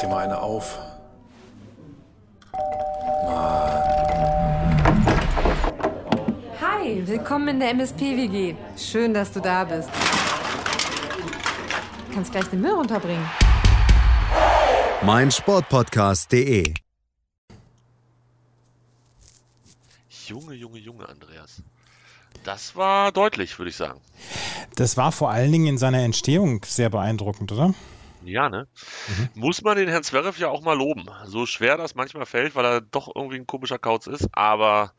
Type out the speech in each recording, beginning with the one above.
dir mal eine auf. Hi, willkommen in der MSP-WG. Schön, dass du da bist. Du kannst gleich den Müll runterbringen. mein Sportpodcast.de. Junge, Junge, Junge, Andreas. Das war deutlich, würde ich sagen. Das war vor allen Dingen in seiner Entstehung sehr beeindruckend, oder? Ja, ne? Muss man den Herrn Zverev ja auch mal loben. So schwer das manchmal fällt, weil er doch irgendwie ein komischer Kauz ist, aber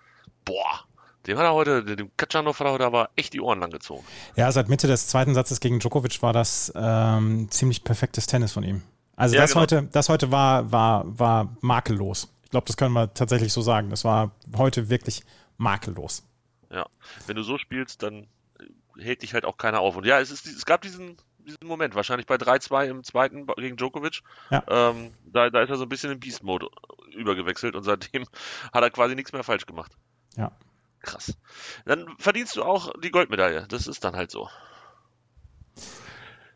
boah, dem hat er heute, dem Katschanov hat er heute aber echt die Ohren lang gezogen. Ja, seit Mitte des zweiten Satzes gegen Djokovic war das ähm, ziemlich perfektes Tennis von ihm. Also Ja, das genau. heute, das heute war, war, war makellos. Ich glaube, das können wir tatsächlich so sagen. Das war heute wirklich makellos. Ja, wenn du so spielst, dann äh, hält dich halt auch keiner auf. Und ja, es, ist, es gab diesen, diesen Moment, wahrscheinlich bei 3-2 im zweiten gegen Djokovic. Ja. Ähm, da, da ist er so ein bisschen in Beast-Mode übergewechselt und seitdem hat er quasi nichts mehr falsch gemacht. Ja. Krass. Dann verdienst du auch die Goldmedaille. Das ist dann halt so.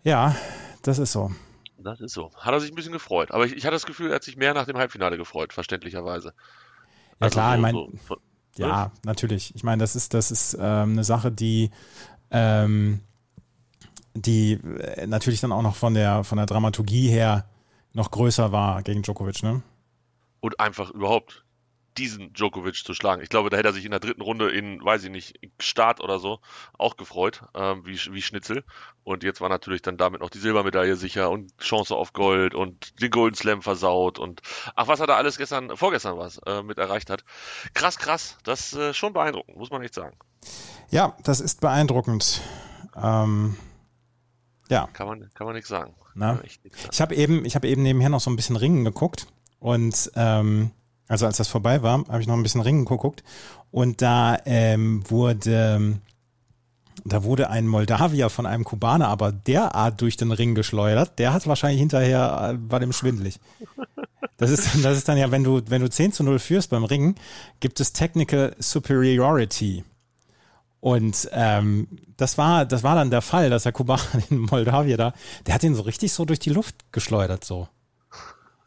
Ja, das ist so. Das ist so. Hat er sich ein bisschen gefreut. Aber ich, ich hatte das Gefühl, er hat sich mehr nach dem Halbfinale gefreut, verständlicherweise. Ja, klar, so, ich mein- so, Ja, natürlich. Ich meine, das ist, das ist ähm, eine Sache, die, ähm, die äh, natürlich dann auch noch von der, von der Dramaturgie her noch größer war gegen Djokovic, ne? und einfach überhaupt diesen Djokovic zu schlagen. Ich glaube, da hätte er sich in der dritten Runde in, weiß ich nicht, Start oder so auch gefreut, ähm, wie, wie Schnitzel. Und jetzt war natürlich dann damit noch die Silbermedaille sicher und Chance auf Gold und den Golden Slam versaut und ach, was er da alles gestern, vorgestern was, äh, mit erreicht hat. Krass, krass. Das ist äh, schon beeindruckend, muss man echt sagen. Ja, das ist beeindruckend. Ähm, ja, Kann man, kann man nichts sagen. Na? Sagen. ich habe eben, ich habe eben nebenher noch so ein bisschen Ringen geguckt und ähm, also als das vorbei war, habe ich noch ein bisschen Ringen geguckt und da ähm, wurde da wurde ein Moldawier von einem Kubaner aber derart durch den Ring geschleudert, der hat wahrscheinlich hinterher, äh, war dem schwindelig. Das ist, das ist dann ja, wenn du, wenn du 10 zu 0 führst beim Ringen, gibt es Technical Superiority. Und ähm, das war, das war dann der Fall, dass der Kubaner, den Moldawier da, der hat ihn so richtig so durch die Luft geschleudert, so.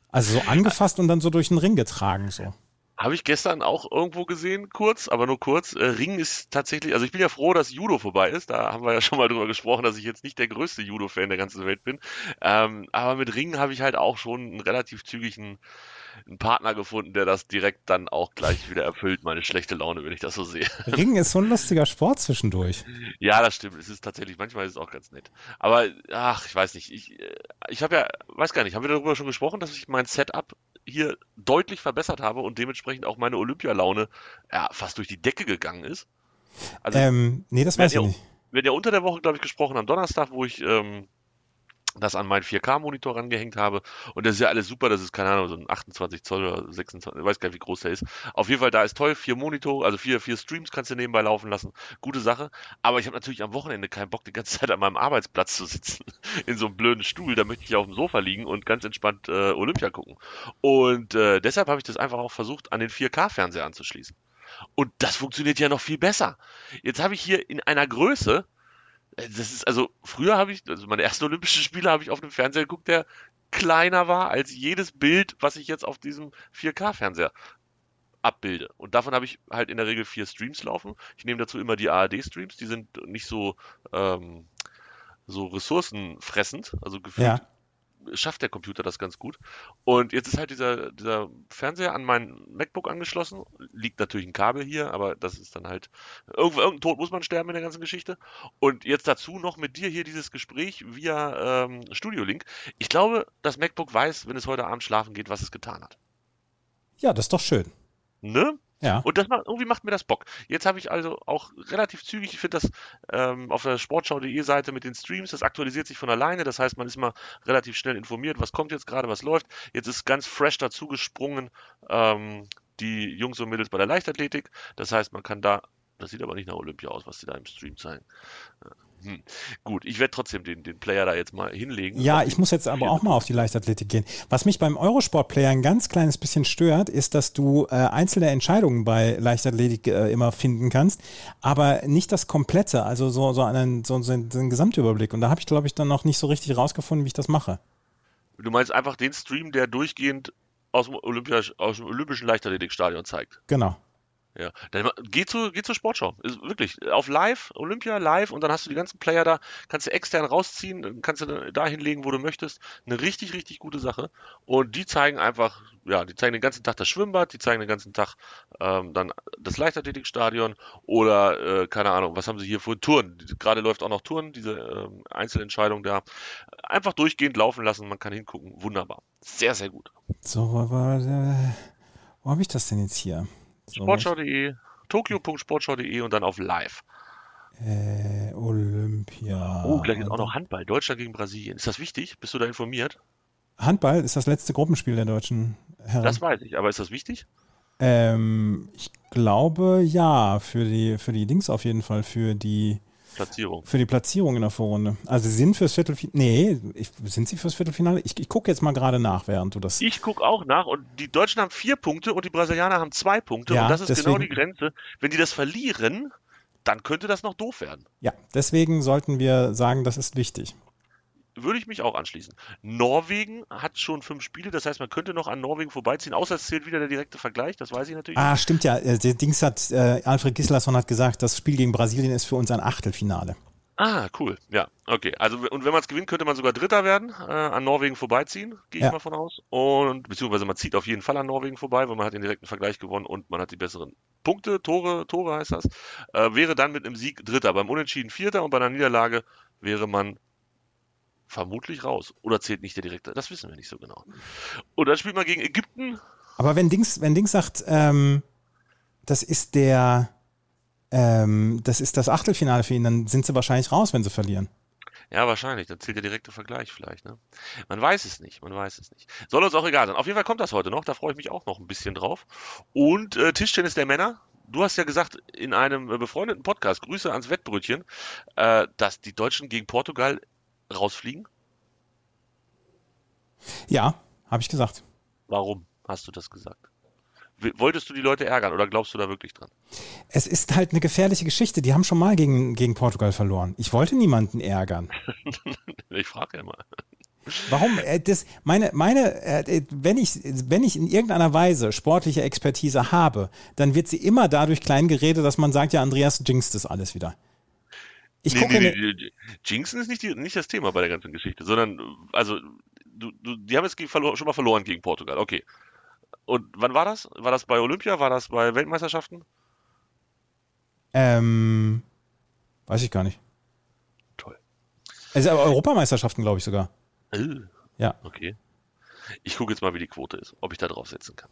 Also so angefasst und dann so durch den Ring getragen, so. Habe ich gestern auch irgendwo gesehen, kurz, aber nur kurz. Äh, Ring ist tatsächlich, also ich bin ja froh, dass Judo vorbei ist. Da haben wir ja schon mal drüber gesprochen, dass ich jetzt nicht der größte Judo-Fan der ganzen Welt bin. Ähm, aber mit Ringen habe ich halt auch schon einen relativ zügigen einen Partner gefunden, der das direkt dann auch gleich wieder erfüllt, meine schlechte Laune, wenn ich das so sehe. Ringen ist so ein lustiger Sport zwischendurch. Ja, das stimmt. Es ist tatsächlich, manchmal ist es auch ganz nett. Aber, ach, ich weiß nicht. Ich, äh, ich habe ja, weiß gar nicht, haben wir darüber schon gesprochen, dass ich mein Setup hier deutlich verbessert habe und dementsprechend auch meine Olympialaune ja, fast durch die Decke gegangen ist? Also, Ähm, nee, das weiß ich ja, nicht. wir hatten ja unter der Woche, glaube ich, gesprochen am Donnerstag, wo ich ähm, das an meinen 4K-Monitor rangehängt habe. Und das ist ja alles super. Das ist, keine Ahnung, so ein 28 Zoll oder 26, ich weiß gar nicht, wie groß der ist. Auf jeden Fall, da ist toll. Vier Monitor, also vier, vier Streams kannst du nebenbei laufen lassen. Gute Sache. Aber ich habe natürlich am Wochenende keinen Bock, die ganze Zeit an meinem Arbeitsplatz zu sitzen. In so einem blöden Stuhl. Da möchte ich auf dem Sofa liegen und ganz entspannt äh, Olympia gucken. Und äh, deshalb habe ich das einfach auch versucht, an den 4K-Fernseher anzuschließen. Und das funktioniert ja noch viel besser. Jetzt habe ich hier in einer Größe, das ist also, früher habe ich, also meine ersten Olympischen Spiele habe ich auf einem Fernseher geguckt, der kleiner war als jedes Bild, was ich jetzt auf diesem 4K-Fernseher abbilde. Und davon habe ich halt in der Regel vier Streams laufen. Ich nehme dazu immer die ARD-Streams, die sind nicht so, ähm, so ressourcenfressend, also gefühlt Ja. Schafft der Computer das ganz gut. Und jetzt ist halt dieser, dieser Fernseher an mein MacBook angeschlossen. Liegt natürlich ein Kabel hier, aber das ist dann halt. Irgendwo, irgendein Tod muss man sterben in der ganzen Geschichte. Und jetzt dazu noch mit dir hier dieses Gespräch via ähm, Studio Link. Ich glaube, das MacBook weiß, wenn es heute Abend schlafen geht, was es getan hat. Ja, das ist doch schön. Ne? Ja. Und das macht, irgendwie macht mir das Bock. Jetzt habe ich also auch relativ zügig, ich finde das ähm, auf der sportschau.de Seite mit den Streams, das aktualisiert sich von alleine. Das heißt, man ist mal relativ schnell informiert, was kommt jetzt gerade, was läuft. Jetzt ist ganz fresh dazu gesprungen ähm, die Jungs und Mädels bei der Leichtathletik. Das heißt, man kann da, das sieht aber nicht nach Olympia aus, was sie da im Stream zeigen. Hm. Gut, ich werde trotzdem den, den Player da jetzt mal hinlegen. Ja, ich muss jetzt aber auch mal auf die Leichtathletik gehen. Was mich beim Eurosport-Player ein ganz kleines bisschen stört, ist, dass du äh, einzelne Entscheidungen bei Leichtathletik äh, immer finden kannst, aber nicht das Komplette, also so, so, einen, so, so einen Gesamtüberblick. Und da habe ich, glaube ich, dann noch nicht so richtig rausgefunden, wie ich das mache. Du meinst einfach den Stream, der durchgehend aus dem, Olympia, aus dem Olympischen Leichtathletikstadion zeigt. Genau. Ja, dann geh, zu, geh zur Sportschau. Ist wirklich auf live, Olympia live und dann hast du die ganzen Player da, kannst du extern rausziehen, kannst du da hinlegen, wo du möchtest. Eine richtig, richtig gute Sache. Und die zeigen einfach, ja, die zeigen den ganzen Tag das Schwimmbad, die zeigen den ganzen Tag ähm, dann das Leichtathletikstadion oder, äh, keine Ahnung, was haben sie hier für Touren? Gerade läuft auch noch Touren, diese ähm, Einzelentscheidung da. Einfach durchgehend laufen lassen, man kann hingucken. Wunderbar. Sehr, sehr gut. So, wo, wo, wo habe ich das denn jetzt hier? Sportschau.de, tokio.sportschau.de und dann auf live. Äh, Olympia. Oh, gleich ist auch noch Handball. Deutschland gegen Brasilien. Ist das wichtig? Bist du da informiert? Handball ist das letzte Gruppenspiel der deutschen Herren. Das weiß ich, aber ist das wichtig? Ähm, ich glaube ja, für die, für die Dings auf jeden Fall, für die Platzierung. Für die Platzierung in der Vorrunde. Also sie sind fürs Viertelfinale. Nee, ich, sind sie fürs Viertelfinale? Ich, ich gucke jetzt mal gerade nach, während du das. Ich gucke auch nach und die Deutschen haben vier Punkte und die Brasilianer haben zwei Punkte. Ja, und das ist deswegen, genau die Grenze. Wenn die das verlieren, dann könnte das noch doof werden. Ja, deswegen sollten wir sagen, das ist wichtig würde ich mich auch anschließen. Norwegen hat schon fünf Spiele, das heißt, man könnte noch an Norwegen vorbeiziehen, außer es zählt wieder der direkte Vergleich, das weiß ich natürlich. Ah, stimmt ja. Äh, der Dings hat, äh, Alfred Gislason hat gesagt, das Spiel gegen Brasilien ist für uns ein Achtelfinale. Ah, cool. Ja, okay. Also, und wenn man es gewinnt, könnte man sogar Dritter werden, äh, an Norwegen vorbeiziehen, gehe Ja. ich mal von aus. Und, beziehungsweise man zieht auf jeden Fall an Norwegen vorbei, weil man hat den direkten Vergleich gewonnen und man hat die besseren Punkte, Tore, Tore heißt das. Äh, wäre dann mit einem Sieg Dritter, beim Unentschieden Vierter und bei einer Niederlage wäre man vermutlich raus. Oder zählt nicht der direkte? Das wissen wir nicht so genau. Und dann spielt man gegen Ägypten. Aber wenn Dings, wenn Dings sagt, ähm, das ist der, ähm, das ist das Achtelfinale für ihn, dann sind sie wahrscheinlich raus, wenn sie verlieren. Ja, wahrscheinlich. Dann zählt der direkte Vergleich vielleicht. Ne? Man weiß es nicht. Man weiß es nicht. Soll uns auch egal sein. Auf jeden Fall kommt das heute noch. Da freue ich mich auch noch ein bisschen drauf. Und äh, Tischtennis der Männer. Du hast ja gesagt in einem äh, befreundeten Podcast, Grüße ans Wettbrötchen, äh, dass die Deutschen gegen Portugal rausfliegen. Ja, habe ich gesagt. Warum hast du das gesagt? Wolltest du die Leute ärgern oder glaubst du da wirklich dran? Es ist halt eine gefährliche Geschichte. Die haben schon mal gegen, gegen Portugal verloren. Ich wollte niemanden ärgern. ich frage ja mal. Warum? Äh, Das, meine, meine, äh, wenn ich, wenn ich in irgendeiner Weise sportliche Expertise habe, dann wird sie immer dadurch klein geredet, dass man sagt, ja, Andreas jinxt das alles wieder. Ich nee, gucke nee, ne- nee, nee, Jinxen ist nicht, die, nicht das Thema bei der ganzen Geschichte, sondern, also, du, du, die haben jetzt gegen, schon mal verloren gegen Portugal, okay. Und wann war das? War das bei Olympia? War das bei Weltmeisterschaften? ähm, weiß ich gar nicht. Toll. Also aber Europameisterschaften, glaube ich sogar. Äh, Ja. Okay. Ich gucke jetzt mal, wie die Quote ist, ob ich da draufsetzen kann.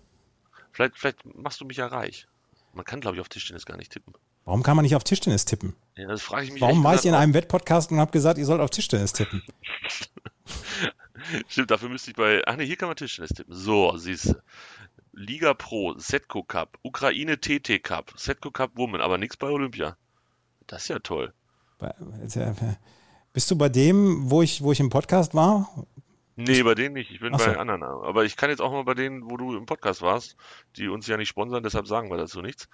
Vielleicht, vielleicht machst du mich ja reich. Man kann, glaube ich, auf Tischtennis gar nicht tippen. Warum kann man nicht auf Tischtennis tippen? Ja, das frage ich mich. Warum war ich in einem Wettpodcast und habe gesagt, ihr sollt auf Tischtennis tippen? Stimmt, dafür müsste ich bei. Ach ne, hier kann man Tischtennis tippen. So, siehst du. Liga Pro, Setco Cup, Ukraine TT Cup, Setco Cup Women, aber nichts bei Olympia. Das ist ja toll. Bist du bei dem, wo ich, wo ich im Podcast war? Nee, bei denen nicht. Ich bin so. bei anderen. Aber ich kann jetzt auch mal bei denen, wo du im Podcast warst, die uns ja nicht sponsern, deshalb sagen wir dazu nichts.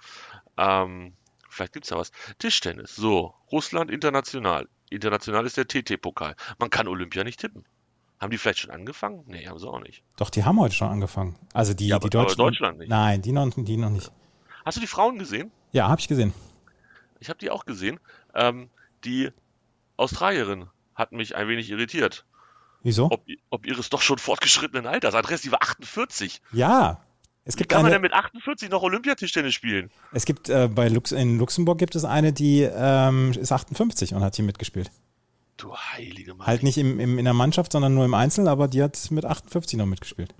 Ähm, vielleicht gibt's ja was. Tischtennis. So, Russland international. International ist der TT-Pokal. Man kann Olympia nicht tippen. Haben die vielleicht schon angefangen? Nee, haben sie auch nicht. Doch, die haben heute schon angefangen. Also die, Ja, die Deutschen. Deutschland nicht. Nein, die noch, die noch nicht. Hast du die Frauen gesehen? Ja, habe ich gesehen. Ich habe die auch gesehen. Ähm, die Australierin hat mich ein wenig irritiert. Wieso? Ob, ob ihres doch schon fortgeschrittenen Alters. Adresse, die war 48. Ja. Es Wie gibt kann man eine, denn mit 48 noch Olympiatischtennis spielen? es gibt äh, bei Lux, in Luxemburg gibt es eine, die ähm, ist 58 und hat hier mitgespielt. Du heilige Maria. Halt nicht im, im, in der Mannschaft, sondern nur im Einzel, aber die hat mit 58 noch mitgespielt.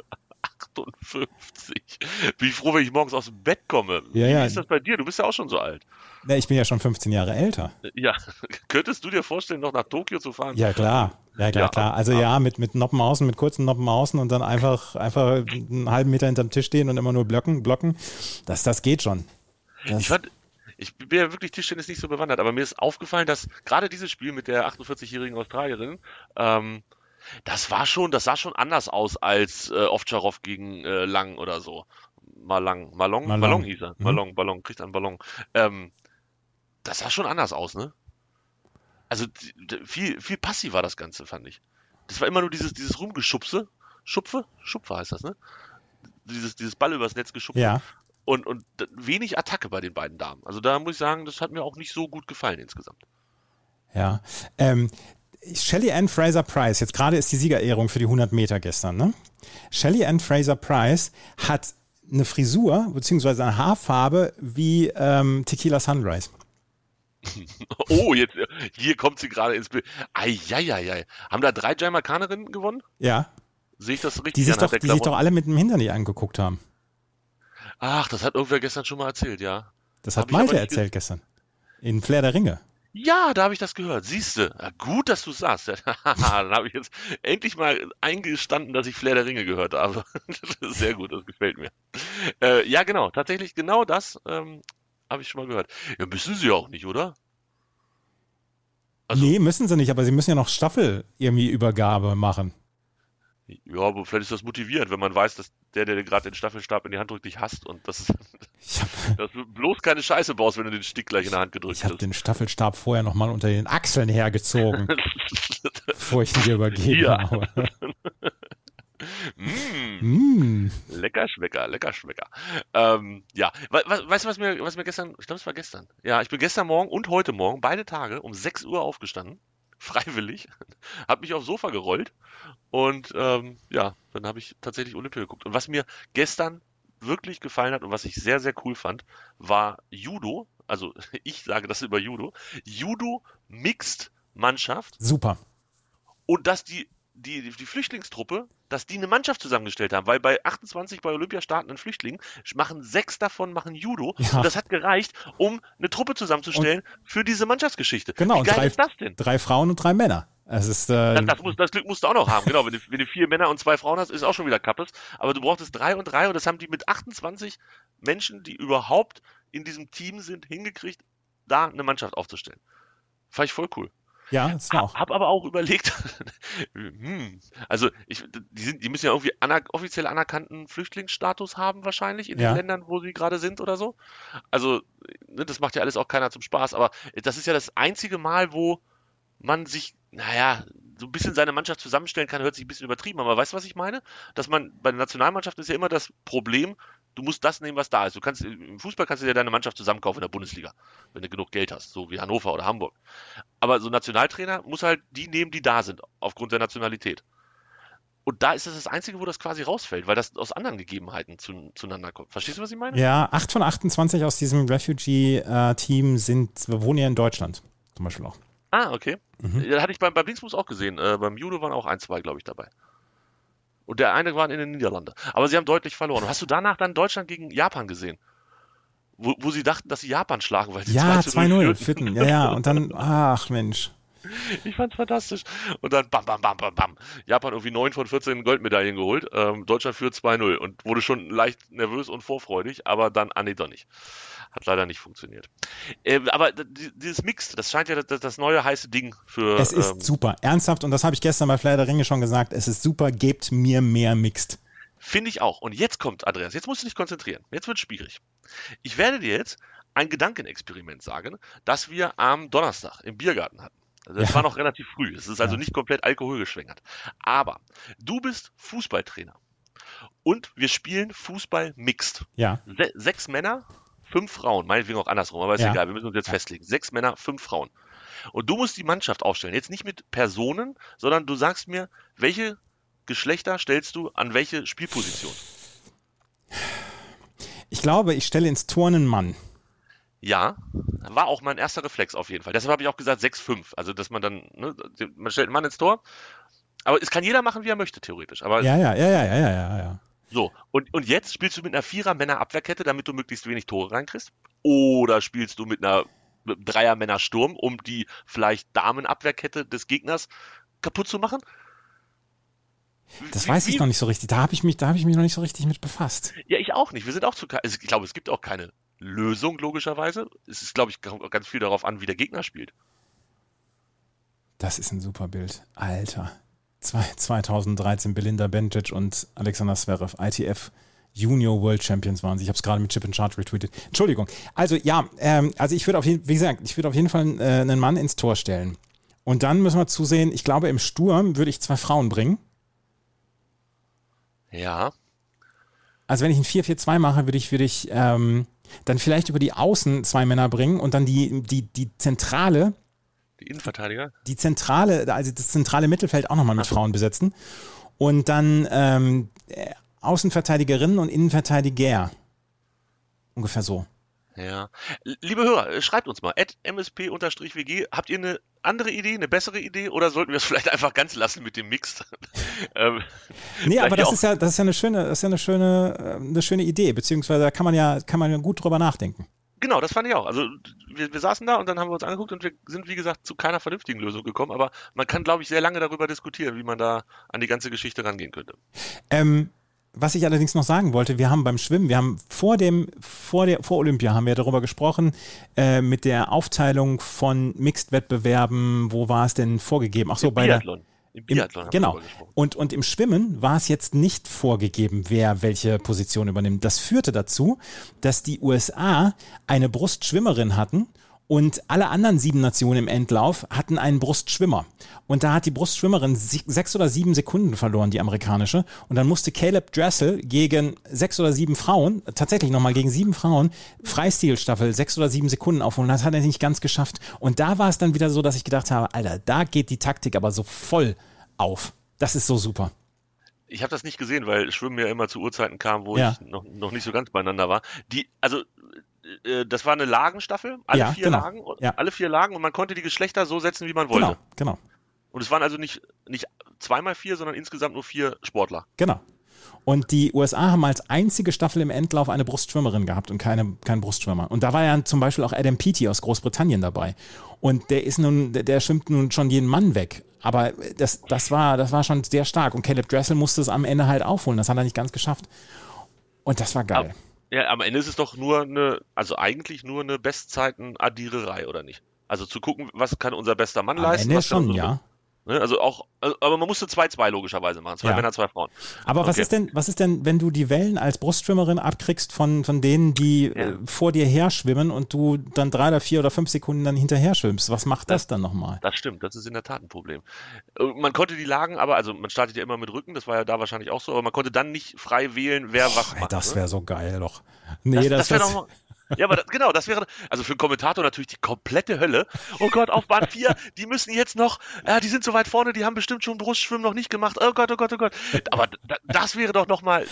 58. Bin ich froh, wenn ich morgens aus dem Bett komme. Ja, Wie ja. ist das bei dir? Du bist ja auch schon so alt. Ja, ich bin ja schon 15 Jahre älter. Ja, könntest du dir vorstellen, noch nach Tokio zu fahren? Ja, klar. Ja, klar, Ja, klar. Also ab- ja, mit, mit Noppen außen, mit kurzen Noppen außen und dann einfach, einfach einen halben Meter hinterm Tisch stehen und immer nur blocken, blocken. Das, das geht schon. Das, Ich fand, ich bin ja wirklich Tischtennis nicht so bewandert, aber mir ist aufgefallen, dass gerade dieses Spiel mit der 48-jährigen Australierin, ähm, das war schon, das sah schon anders aus als äh, Ovtcharov gegen äh, Lang oder so. Malang, Malong, Malong. Malong, hieß er. Mhm. Malong, Ballon, kriegt einen Ballon. Ähm, das sah schon anders aus, ne? Also viel, viel passiver das Ganze, fand ich. Das war immer nur dieses, dieses Rumgeschubse Schupfe, Schupfe heißt das, ne? Dieses, dieses Ball übers Netz geschupft. Ja. Und, und wenig Attacke bei den beiden Damen. Also da muss ich sagen, das hat mir auch nicht so gut gefallen insgesamt. Ja. Ähm, Shelly Ann Fraser Price, jetzt gerade ist die Siegerehrung für die 100 Meter gestern, ne? Shelly Ann Fraser Price hat eine Frisur beziehungsweise eine Haarfarbe wie ähm, Tequila Sunrise. oh, jetzt hier kommt sie gerade ins Bild. Eieiei. Haben da drei Jamaikanerinnen gewonnen? Ja. Sehe ich das richtig? Die sich, doch, die sich doch alle mit dem Hintern angeguckt haben. Ach, das hat irgendwer gestern schon mal erzählt, ja. Das hat Hab Malte erzählt gestern. In Flair der Ringe. Ja, da habe ich das gehört. Siehst du, gut, dass du sagst. Dann habe ich jetzt endlich mal eingestanden, dass ich Flair der Ringe gehört habe. Sehr gut, das gefällt mir. Äh, ja, genau, tatsächlich genau das ähm, habe ich schon mal gehört. Ja, müssen sie auch nicht, oder? Also, nee, müssen sie nicht, aber sie müssen ja noch Staffel irgendwie Übergabe machen. Ja, aber vielleicht ist das motivierend, wenn man weiß, dass der, der gerade den Staffelstab in die Hand drückt, dich hasst und das, hab, dass du bloß keine Scheiße baust, wenn du den Stick gleich in der Hand gedrückt ich hast. Ich habe den Staffelstab vorher nochmal unter den Achseln hergezogen, bevor ich ihn dir übergeben ja. Mm. Mm. Lecker Schmecker, lecker Schmecker. Ähm, ja, weißt du, was mir, was mir gestern, ich glaube, es war gestern. Ja, ich bin gestern Morgen und heute Morgen, beide Tage, um 6 Uhr aufgestanden freiwillig, habe mich aufs Sofa gerollt und ähm, ja, dann habe ich tatsächlich Olympia geguckt. Und was mir gestern wirklich gefallen hat und was ich sehr, sehr cool fand, war Judo. Also ich sage das über Judo. Judo Mixed Mannschaft. Super. Und dass die die, die Flüchtlingstruppe, dass die eine Mannschaft zusammengestellt haben, weil bei 28 bei Olympia startenden Flüchtlingen machen sechs davon machen Judo ja. und das hat gereicht, um eine Truppe zusammenzustellen und für diese Mannschaftsgeschichte. Genau, Wie geil drei, ist das denn? Drei Frauen und drei Männer. Es ist, äh, das, das, muss, das Glück musst du auch noch haben, genau. Wenn du, wenn du vier Männer und zwei Frauen hast, ist auch schon wieder Kappes. Aber du brauchtest drei und drei und das haben die mit 28 Menschen, die überhaupt in diesem Team sind, hingekriegt, da eine Mannschaft aufzustellen. Fand ich voll cool. Ja, das war auch. Hab aber auch überlegt, hm, also ich, die, sind, die müssen ja irgendwie aner offiziell anerkannten Flüchtlingsstatus haben wahrscheinlich in ja. den Ländern, wo sie gerade sind oder so. Also ne, das macht ja alles auch keiner zum Spaß, aber das ist ja das einzige Mal, wo man sich, naja, so ein bisschen seine Mannschaft zusammenstellen kann, hört sich ein bisschen übertrieben, aber weißt du, was ich meine? Dass man bei der Nationalmannschaft ist ja immer das Problem, du musst das nehmen, was da ist. Du kannst im Fußball kannst du dir deine Mannschaft zusammenkaufen in der Bundesliga, wenn du genug Geld hast, so wie Hannover oder Hamburg. Aber so ein Nationaltrainer muss halt die nehmen, die da sind, aufgrund der Nationalität. Und da ist es das Einzige, wo das quasi rausfällt, weil das aus anderen Gegebenheiten zu, zueinander kommt. Verstehst du, was ich meine? Ja, 8 von 28 aus diesem Refugee-Team sind, wohnen ja in Deutschland, zum Beispiel auch. Ah, okay. Mhm. Ja, hatte ich beim, beim Dingsbus auch gesehen. Äh, beim Judo waren auch ein, zwei, glaube ich, dabei. Und der eine war in den Niederlanden. Aber sie haben deutlich verloren. Und hast du danach dann Deutschland gegen Japan gesehen? Wo, wo sie dachten, dass sie Japan schlagen, weil sie ja, 2-0 führten. Ja, ja. Und dann, ach Mensch. Ich fand's fantastisch. Und dann bam, bam, bam, bam, bam. Japan irgendwie 9 von 14 Goldmedaillen geholt. Ähm, Deutschland führt 2-0 und wurde schon leicht nervös und vorfreudig, aber dann, ah nee, doch nicht. Hat leider nicht funktioniert. Äh, aber dieses Mix, das scheint ja das, das, neue heiße Ding für. Es ist ähm, super. Ernsthaft, und das habe ich gestern bei Flair der Ringe schon gesagt, es ist super, gebt mir mehr Mixed. Finde ich auch. Und jetzt kommt, Andreas, jetzt musst du dich konzentrieren. Jetzt wird es schwierig. Ich werde dir jetzt ein Gedankenexperiment sagen, das wir am Donnerstag im Biergarten hatten. Also das ja. war noch relativ früh. Es ist also ja. nicht komplett alkoholgeschwängert. Aber du bist Fußballtrainer. Und wir spielen Fußball mixed. Ja. Se sechs Männer fünf Frauen, meinetwegen auch andersrum, aber ist ja. egal, wir müssen uns jetzt festlegen. Sechs Männer, fünf Frauen. Und du musst die Mannschaft aufstellen. Jetzt nicht mit Personen, sondern du sagst mir, welche Geschlechter stellst du an welche Spielposition? Ich glaube, ich stelle ins Tor einen Mann. Ja, war auch mein erster Reflex auf jeden Fall. Deshalb habe ich auch gesagt 6-5. Also, dass man dann, ne, man stellt einen Mann ins Tor. Aber es kann jeder machen, wie er möchte, theoretisch. Aber ja, ja, ja, ja, ja, ja, ja. So, und, und jetzt spielst du mit einer Vierer-Männer-Abwehrkette, damit du möglichst wenig Tore reinkriegst? Oder spielst du mit einer Dreier-Männer-Sturm, um die vielleicht Damen-Abwehrkette des Gegners kaputt zu machen? Das wie, weiß ich wie? noch nicht so richtig. Da habe ich mich, ich mich noch nicht so richtig mit befasst. Ja, ich auch nicht. Wir sind auch zu, also ich glaube, es gibt auch keine Lösung logischerweise. Es ist, glaube ich, ganz viel darauf an, wie der Gegner spielt. Das ist ein super Bild, Alter. 2013 Belinda Bencic und Alexander Zverev, ITF Junior World Champions waren sie. Ich habe es gerade mit Chip and Chart retweetet. Entschuldigung. Also ja, ähm, also ich würde auf jeden, wie gesagt, ich würde auf jeden Fall äh, einen Mann ins Tor stellen. Und dann müssen wir zusehen, ich glaube, im Sturm würde ich zwei Frauen bringen. Ja. Also wenn ich ein 4-4-2 mache, würde ich, würde ich ähm, dann vielleicht über die Außen zwei Männer bringen und dann die, die, die Zentrale, Die Innenverteidiger? die Zentrale, also das zentrale Mittelfeld auch nochmal mit Frauen besetzen. Und dann ähm, äh, Außenverteidigerinnen und Innenverteidiger. Ungefähr so. Ja. Liebe Hörer, äh, schreibt uns mal, at msp-wg, habt ihr eine andere Idee, eine bessere Idee oder sollten wir es vielleicht einfach ganz lassen mit dem Mix? ähm, Nee, aber das auch- ist ja, das ist ja eine schöne, das ist ja eine schöne, äh, eine schöne Idee, beziehungsweise da kann man ja, kann man ja gut drüber nachdenken. genau, das fand ich auch. Also wir, wir saßen da und dann haben wir uns angeguckt und wir sind, wie gesagt, zu keiner vernünftigen Lösung gekommen, aber man kann, glaube ich, sehr lange darüber diskutieren, wie man da an die ganze Geschichte rangehen könnte. Ähm, was ich allerdings noch sagen wollte, wir haben beim Schwimmen, wir haben vor dem, vor der, vor Olympia haben wir darüber gesprochen, äh, mit der Aufteilung von Mixed-Wettbewerben, wo war es denn vorgegeben? Ach so, Im bei der, Biathlon. Im Im, Biathlon wir genau. Und, und im Schwimmen war es jetzt nicht vorgegeben, wer welche Position übernimmt. Das führte dazu, dass die USA eine Brustschwimmerin hatten und alle anderen sieben Nationen im Endlauf hatten einen Brustschwimmer. Und da hat die Brustschwimmerin sechs oder sieben Sekunden verloren, die amerikanische. Und dann musste Caleb Dressel gegen sechs oder sieben Frauen, tatsächlich nochmal gegen sieben Frauen, Freistilstaffel sechs oder sieben Sekunden aufholen. Das hat er nicht ganz geschafft. Und da war es dann wieder so, dass ich gedacht habe, Alter, da geht die Taktik aber so voll auf. Das ist so super. Ich habe das nicht gesehen, weil Schwimmen ja immer zu Uhrzeiten kam, wo Ja. ich noch, noch nicht so ganz beieinander war. Die, also äh, das war eine Lagenstaffel, alle Ja, vier genau. Lagen, und- Ja. alle vier Lagen und man konnte die Geschlechter so setzen, wie man wollte. Genau, genau, Und es waren also nicht, nicht zweimal vier, sondern insgesamt nur vier Sportler. genau. Und die USA haben als einzige Staffel im Endlauf eine Brustschwimmerin gehabt und keine, keinen Brustschwimmer. Und da war ja zum Beispiel auch Adam Peaty aus Großbritannien dabei. Und der ist nun, der, der schwimmt nun schon jeden Mann weg. Aber das, das, war, das war schon sehr stark. Und Caleb Dressel musste es am Ende halt aufholen. Das hat er nicht ganz geschafft. Und das war geil. Ja, am Ende ist es doch nur eine, also eigentlich nur eine Bestzeiten-Addiererei, oder nicht? Also zu gucken, was kann unser bester Mann Am leisten. Ende schon, ja. Ne? Also auch, also, aber man musste 2-2 logischerweise machen. Zwei Ja. Männer, zwei Frauen. Aber was Okay. ist denn, was ist denn, wenn du die Wellen als Brustschwimmerin abkriegst von, von denen, die Ja. äh, vor dir her schwimmen und du dann drei oder vier oder fünf Sekunden dann hinterher schwimmst? Was macht das dann nochmal? Das stimmt, das ist in der Tat ein Problem. Äh, Man konnte die Lagen, aber also man startet ja immer mit Rücken, das war ja da wahrscheinlich auch so, aber man konnte dann nicht frei wählen, wer was Boah, macht. das ne? wäre so geil doch. Nee, das, das, das wäre das, doch Ja, aber das, genau, das wäre, also für einen Kommentator natürlich die komplette Hölle. Oh Gott, auf Bahn 4, die müssen jetzt noch, äh, die sind so weit vorne, die haben bestimmt schon Brustschwimmen noch nicht gemacht. Oh Gott, oh Gott, oh Gott. Aber da, das wäre doch nochmal,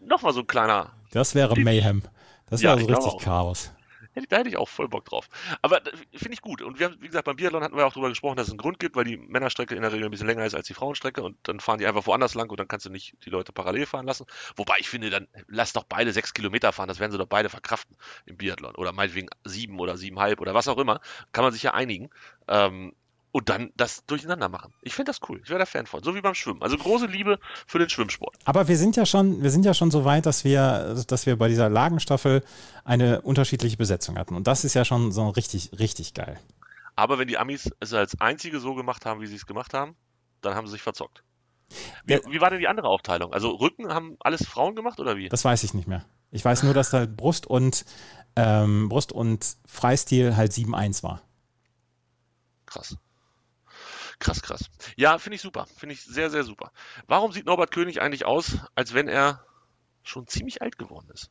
nochmal so ein kleiner, das wäre Mayhem. Das Ja, wäre so ich glaube richtig. Chaos. Da hätte ich auch voll Bock drauf. Aber das finde ich gut. Und wir haben, wie gesagt, beim Biathlon hatten wir auch darüber gesprochen, dass es einen Grund gibt, weil die Männerstrecke in der Regel ein bisschen länger ist als die Frauenstrecke und dann fahren die einfach woanders lang und dann kannst du nicht die Leute parallel fahren lassen. Wobei ich finde, dann lass doch beide sechs Kilometer fahren, das werden sie doch beide verkraften im Biathlon. Oder meinetwegen sieben oder siebenhalb oder was auch immer. Kann man sich ja einigen. Ähm, und dann das durcheinander machen. Ich finde das cool. Ich wäre da Fan von. So wie beim Schwimmen. Also große Liebe für den Schwimmsport. Aber wir sind ja schon, wir sind ja schon so weit, dass wir, dass wir bei dieser Lagenstaffel eine unterschiedliche Besetzung hatten. Und das ist ja schon so richtig, richtig geil. Aber wenn die Amis es als einzige so gemacht haben, wie sie es gemacht haben, dann haben sie sich verzockt. Wie, wie war denn die andere Aufteilung? Also Rücken haben alles Frauen gemacht oder wie? Das weiß ich nicht mehr. Ich weiß nur, dass halt Brust und ähm, Brust und Freistil halt 7-1 war. Krass. Krass, krass. Ja, finde ich super. Finde ich sehr, sehr super. Warum sieht Norbert König eigentlich aus, als wenn er schon ziemlich alt geworden ist?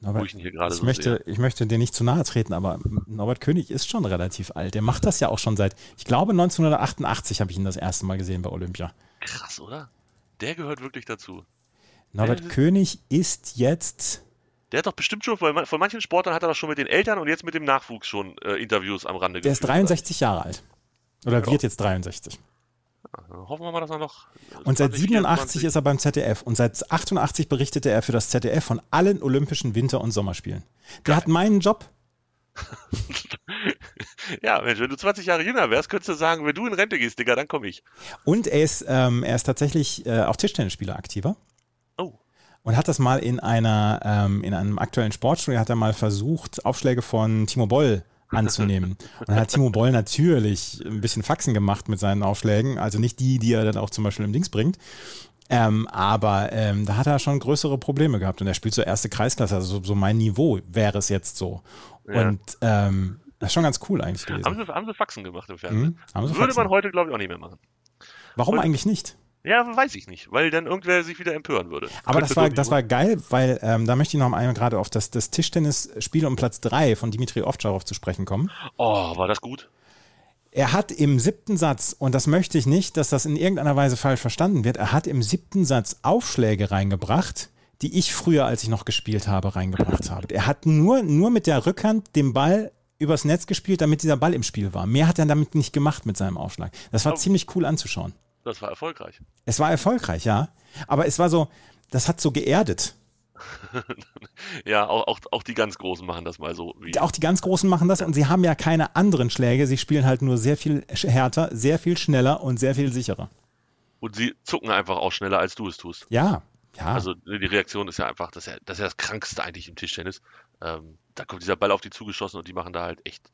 Norbert, ich ich, so möchte, ich möchte dir nicht zu nahe treten, aber Norbert König ist schon relativ alt. Der macht das ja auch schon seit, ich glaube 1988 habe ich ihn das erste Mal gesehen bei Olympia. Krass, oder? Der gehört wirklich dazu. Norbert Äh. König ist jetzt, Der hat doch bestimmt schon, von von manchen Sportlern hat er doch schon mit den Eltern und jetzt mit dem Nachwuchs schon äh, Interviews am Rande der ist geführt. 63 Jahre alt. Oder Ja. wird jetzt 63. Ja, Hoffen wir mal, dass er noch. äh, Und seit 20, 87 ist er beim ZDF. Und seit 88 berichtete er für das ZDF von allen Olympischen Winter- und Sommerspielen. Der hat meinen Job. Ja, Mensch, wenn du 20 Jahre jünger wärst, könntest du sagen, wenn du in Rente gehst, Digga, dann komme ich. Und er ist, ähm, er ist tatsächlich äh, auch Tischtennisspieler aktiver. Oh. Und hat das mal in einer, ähm, in einem aktuellen Sportstudio, hat er mal versucht, Aufschläge von Timo Boll anzunehmen. Und dann hat Timo Boll natürlich ein bisschen Faxen gemacht mit seinen Aufschlägen, also nicht die, die er dann auch zum Beispiel im Dings bringt. Ähm, aber ähm, da hat er schon größere Probleme gehabt und er spielt so erste Kreisklasse, also so, so mein Niveau wäre es jetzt so. Ja. Und ähm, das ist schon ganz cool eigentlich gewesen. Haben sie, haben sie Faxen gemacht im Fernsehen? Mhm, Würde Faxen. man heute, glaube ich, auch nicht mehr machen. Warum und- eigentlich nicht? Ja, weiß ich nicht, weil dann irgendwer sich wieder empören würde. Aber Könnte das war, das war geil, weil ähm, da möchte ich noch einmal gerade auf das, das Tischtennisspiel um Platz 3 von Dimitri Ovtcharov zu sprechen kommen. Oh, war das gut? Er hat im siebten Satz, und das möchte ich nicht, dass das in irgendeiner Weise falsch verstanden wird, er hat im siebten Satz Aufschläge reingebracht, die ich früher, als ich noch gespielt habe, reingebracht habe. Er hat nur, nur mit der Rückhand den Ball übers Netz gespielt, damit dieser Ball im Spiel war. Mehr hat er damit nicht gemacht mit seinem Aufschlag. Das war Oh. ziemlich cool anzuschauen. Das war erfolgreich. Es war erfolgreich, ja. Aber es war so, das hat so geerdet. Ja, auch, auch, auch die ganz Großen machen das mal so. Wie, Auch die ganz Großen machen das und sie haben ja keine anderen Schläge. Sie spielen halt nur sehr viel härter, sehr viel schneller und sehr viel sicherer. und sie zucken einfach auch schneller, als du es tust. Ja, ja. Also die Reaktion ist ja einfach, das ist ja das, ist ja das Krankste eigentlich im Tischtennis. Ähm, da kommt dieser Ball auf die zugeschossen und die machen da halt echt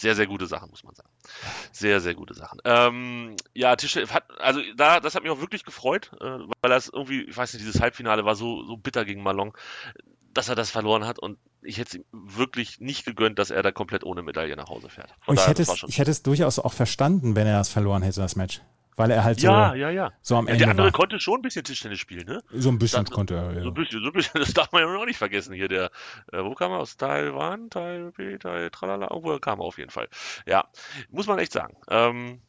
sehr, sehr gute Sachen, muss man sagen. Sehr, sehr gute Sachen. Ähm, ja, Tischtennis hat, also da, das hat mich auch wirklich gefreut, äh, weil das irgendwie, ich weiß nicht, dieses Halbfinale war so, so bitter gegen Malong, dass er das verloren hat und ich hätte es ihm wirklich nicht gegönnt, dass er da komplett ohne Medaille nach Hause fährt. Von und ich daher, hätte, es, ich hätte es durchaus auch verstanden, wenn er das verloren hätte, das Match. Weil er halt so, ja, ja, ja. so am Ja, Ende der andere war. konnte schon ein bisschen Tischtennis spielen, ne? So ein bisschen Das- konnte er. So Ja. ein bisschen, so ein bisschen, das darf man ja noch nicht vergessen hier. Der, äh, wo kam er aus? Taiwan, Taipei, Tai, tralala, irgendwo kam er auf jeden Fall. Ja, muss man echt sagen. Ähm,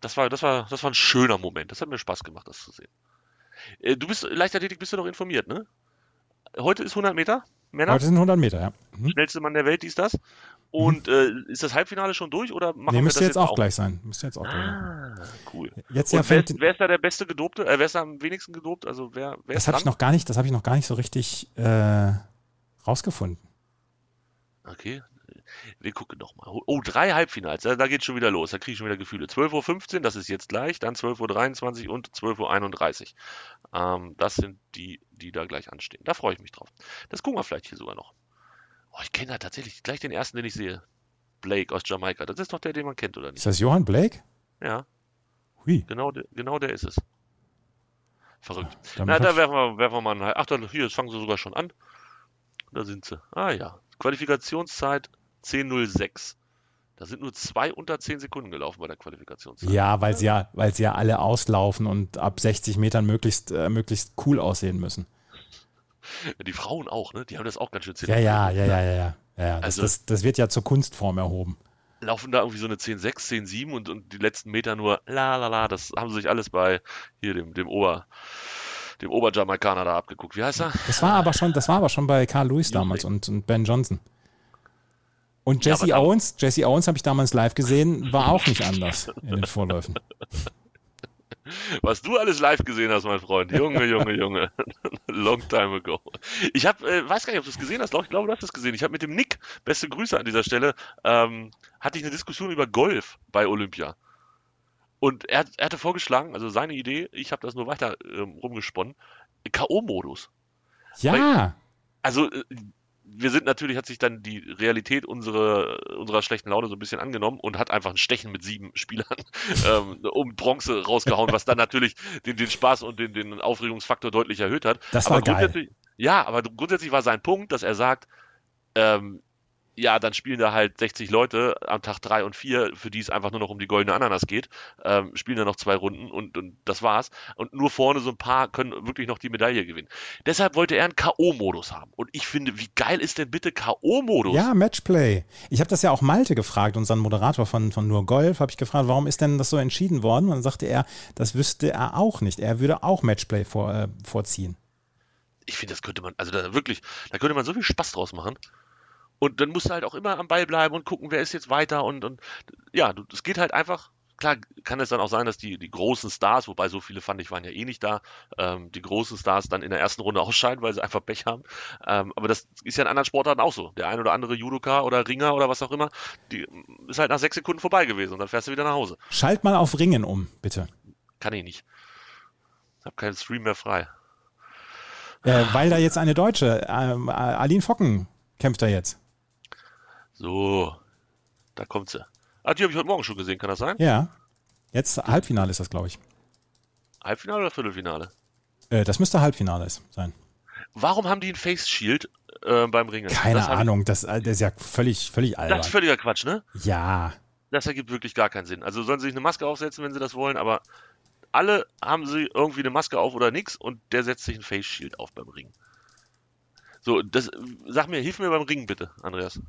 das war, das war, das war ein schöner Moment. Das hat mir Spaß gemacht, das zu sehen. Äh, du bist, Leichtathletik bist du noch informiert, ne? Heute ist 100 Meter, Männer, Heute sind 100 Meter, ja. Mhm. schnellste Mann der Welt, dies, das. Und äh, ist das Halbfinale schon durch oder machen Nee, wir müsste das jetzt auch gleich sein. Müsste jetzt auch gleich sein. Ah, cool. Jetzt ja wer, wer ist da der beste Gedopte? Äh, wer ist da am wenigsten gedopt? Also wer, wer das habe ich noch gar nicht, das habe ich noch gar nicht so richtig äh, rausgefunden. Okay. Wir gucken doch mal. Oh, drei Halbfinals. Da, da geht schon wieder los. Da kriege ich schon wieder Gefühle. 12.15 Uhr, das ist jetzt gleich. Dann 12.23 Uhr und 12.31 Uhr. Ähm, das sind die, die da gleich anstehen. Da freue ich mich drauf. Das gucken wir vielleicht hier sogar noch. Oh, ich kenne da tatsächlich gleich den ersten, den ich sehe. Blake aus Jamaika. Das ist doch der, den man kennt, oder Ist nicht? das Johann Blake? Ja, Hui. genau, der- genau der ist es. Verrückt. Damit Na, da werfen wir, werfen wir mal einen. Ach, da, hier, jetzt fangen sie sogar schon an. Da sind sie. Ah ja. Qualifikationszeit 10.06. Da sind nur zwei unter 10 Sekunden gelaufen bei der Qualifikationszeit. ja, weil sie ja, weil sie ja alle auslaufen und ab 60 Metern möglichst, äh, möglichst cool aussehen müssen. Die Frauen auch, ne? Die haben das auch ganz schön Ja, ja, ja, ja, ja, ja. ja, ja. Das, Also- das, das wird ja zur Kunstform erhoben. Laufen da irgendwie so eine 10.6, 10.7 und, und die letzten Meter nur la la la. Das haben sie sich alles bei hier dem, dem Ober, dem Oberjamaikaner da abgeguckt. Wie heißt er? Das war aber schon, das war aber schon bei Carl Lewis damals und, und Ben Johnson. Und Ja, Jesse da- Owens, Jesse Owens habe ich damals live gesehen, war auch nicht anders in den Vorläufen. Was du alles live gesehen hast, mein Freund. Junge, Junge, Junge. Long time ago. Ich habe, äh, weiß gar nicht, ob du es gesehen hast. Ich glaube, du hast es gesehen. Ich habe mit dem Nick, beste Grüße an dieser Stelle, ähm, hatte ich eine Diskussion über Golf bei Olympia. Und er, er hatte vorgeschlagen, also seine Idee, ich habe das nur weiter ähm, rumgesponnen, K.O.-Modus. Ja, Also äh, wir sind natürlich, hat sich dann die Realität unserer, unserer schlechten Laune so ein bisschen angenommen und hat einfach ein Stechen mit sieben Spielern ähm, um Bronze rausgehauen, was dann natürlich den, den Spaß und den, den Aufregungsfaktor deutlich erhöht hat. Das aber war geil. grundsätzlich, Ja, aber grundsätzlich war sein Punkt, dass er sagt, ähm, ja, dann spielen da halt 60 Leute am Tag drei und vier, für die es einfach nur noch um die goldene Ananas geht, ähm, spielen da noch zwei Runden und, und das war's. Und nur vorne so ein paar können wirklich noch die Medaille gewinnen. Deshalb wollte er einen K.O.-Modus haben. Und ich finde, wie geil ist denn bitte K.O.-Modus? ja, Matchplay. Ich habe das ja auch Malte gefragt, unseren Moderator von, von Nur Golf, habe ich gefragt, warum ist denn das so entschieden worden? Und dann sagte er, das wüsste er auch nicht. Er würde auch Matchplay vor, äh, vorziehen. Ich finde, das könnte man, also da wirklich, da könnte man so viel Spaß draus machen. Und dann musst du halt auch immer am Ball bleiben und gucken, wer ist jetzt weiter und, und ja, es geht halt einfach. Klar kann es dann auch sein, dass die, die großen Stars, wobei so viele fand ich waren ja eh nicht da, ähm, die großen Stars dann in der ersten Runde ausscheiden, weil sie einfach Pech haben. Ähm, aber das ist ja in anderen Sportarten auch so. Der ein oder andere Judoka oder Ringer oder was auch immer, die ist halt nach sechs Sekunden vorbei gewesen und dann fährst du wieder nach Hause. Schalt mal auf Ringen um, bitte. Kann ich nicht. Ich habe keinen Stream mehr frei. Äh, weil da jetzt eine Deutsche, äh, Aline Focken, kämpft da jetzt. So, da kommt sie. Ah, die habe ich heute Morgen schon gesehen, kann das sein? Ja. Jetzt Halbfinale ist das, glaube ich. Halbfinale oder Viertelfinale? Äh, das müsste Halbfinale sein. Warum haben die ein Face Shield äh, beim Ringen? Keine das Ahnung, das, äh, das ist ja völlig, völlig Ich, albern. das ist völliger Quatsch, ne? ja, Das ergibt wirklich gar keinen Sinn. Also sollen sie sich eine Maske aufsetzen, wenn sie das wollen, aber alle haben sie irgendwie eine Maske auf oder nix und der setzt sich ein Face Shield auf beim Ringen. So, das, sag mir, hilf mir beim Ringen bitte, Andreas.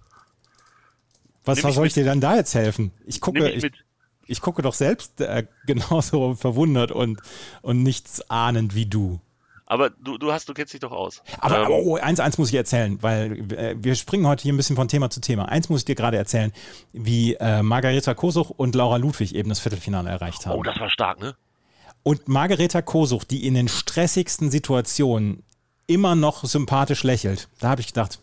Was, soll ich dir dann da jetzt helfen? Ich gucke, ich, ich, gucke doch selbst äh, genauso verwundert und, und nichts ahnend wie du. Aber du, du hast, du kennst dich doch aus. Aber, ähm, aber oh, eins, eins muss ich erzählen, weil äh, wir springen heute hier ein bisschen von Thema zu Thema. Eins muss ich dir gerade erzählen, wie äh, Margareta Kosuch und Laura Ludwig eben das Viertelfinale erreicht haben. Oh, das war stark, ne? Und Margareta Kosuch, die in den stressigsten Situationen immer noch sympathisch lächelt, da habe ich gedacht,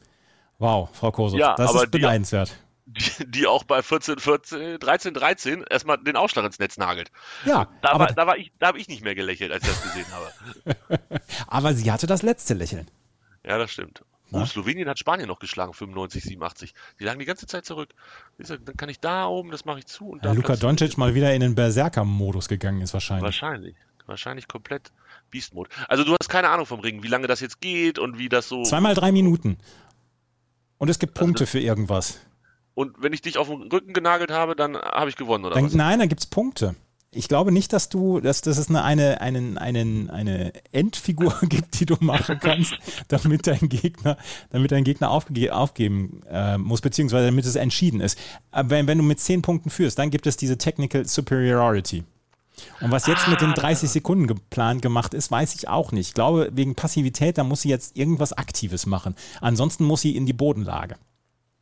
wow, Frau Kosuch, ja, das ist beneidenswert die, die auch bei 14, 14, 13, 13 erstmal den Aufschlag ins Netz nagelt. Ja. Da, aber, war, da, war ich, da habe ich nicht mehr gelächelt, als ich das gesehen habe. aber sie hatte das letzte Lächeln. Ja, das stimmt. Oh, Slowenien hat Spanien noch geschlagen, 95, 87. Die lagen die ganze Zeit zurück. Dann kann ich da oben, das mache ich zu. Und da ja, Luka Doncic mal wieder in den Berserker-Modus gegangen ist wahrscheinlich. Wahrscheinlich. Wahrscheinlich komplett Beast-Mode. Also du hast keine Ahnung vom Ringen, wie lange das jetzt geht und wie das so... Zweimal drei Minuten. Und es gibt Punkte also, für irgendwas. Und wenn ich dich auf den Rücken genagelt habe, dann habe ich gewonnen, oder dann, was? Nein, dann gibt es Punkte. Ich glaube nicht, dass du, dass, dass es eine, eine, einen, eine Endfigur gibt, die du machen kannst, damit dein Gegner, damit dein Gegner aufge aufgeben äh, muss, beziehungsweise damit es entschieden ist. Aber wenn, wenn du mit 10 Punkten führst, dann gibt es diese Technical Superiority. Und was jetzt ah, mit den 30 Sekunden geplant gemacht ist, weiß ich auch nicht. Ich glaube, wegen Passivität, da muss sie jetzt irgendwas Aktives machen. Ansonsten muss sie in die Bodenlage.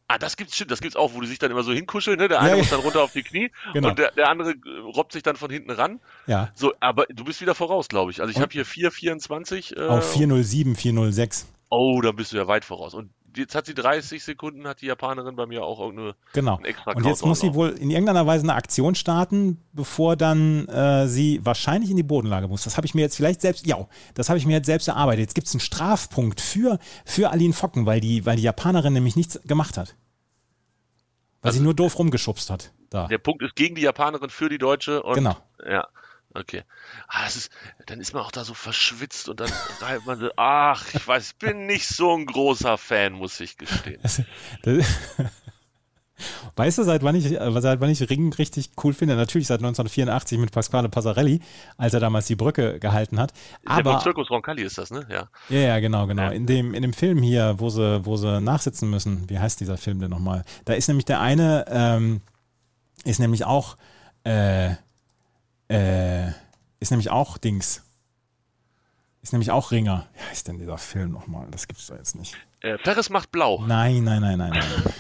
Ah, das gibt's stimmt, das gibt's auch, wo die sich dann immer so hinkuscheln, ne? Der eine ja, muss dann runter auf die Knie genau. und der, der andere äh, robbt sich dann von hinten ran. Ja. So, aber du bist wieder voraus, glaube ich. Also ich habe hier 424. Äh, auf 407, 406. Oh, da bist du ja weit voraus. Und jetzt hat sie 30 Sekunden, hat die Japanerin bei mir auch irgendeine genau. extra Und jetzt muss sie wohl in irgendeiner Weise eine Aktion starten, bevor dann äh, sie wahrscheinlich in die Bodenlage muss. Das habe ich mir jetzt vielleicht selbst, ja, das habe ich mir jetzt selbst erarbeitet. Jetzt gibt es einen Strafpunkt für, für Aline Focken, weil die, weil die Japanerin nämlich nichts gemacht hat. Weil also, sie nur doof rumgeschubst hat. Da. Der Punkt ist gegen die Japanerin für die Deutsche. Und, genau. Ja. Okay. Ah, das ist, dann ist man auch da so verschwitzt und dann reibt man so, ach, ich weiß, ich bin nicht so ein großer Fan, muss ich gestehen. Das, das, weißt du, seit wann, ich, seit wann ich Ring richtig cool finde? Natürlich seit 1984 mit Pasquale Passarelli, als er damals die Brücke gehalten hat. Aber, ja, Zirkus Roncalli ist das, ne? Ja. Ja, ja genau, genau. Ja. In, dem, in dem Film hier, wo sie, wo sie nachsitzen müssen, wie heißt dieser Film denn nochmal? Da ist nämlich der eine, ähm, ist nämlich auch, äh, äh, ist nämlich auch Dings. Ist nämlich auch Ringer. Wie heißt denn dieser Film nochmal? Das gibt's doch jetzt nicht. Äh, Ferris macht blau. Nein, nein, nein, nein, nein.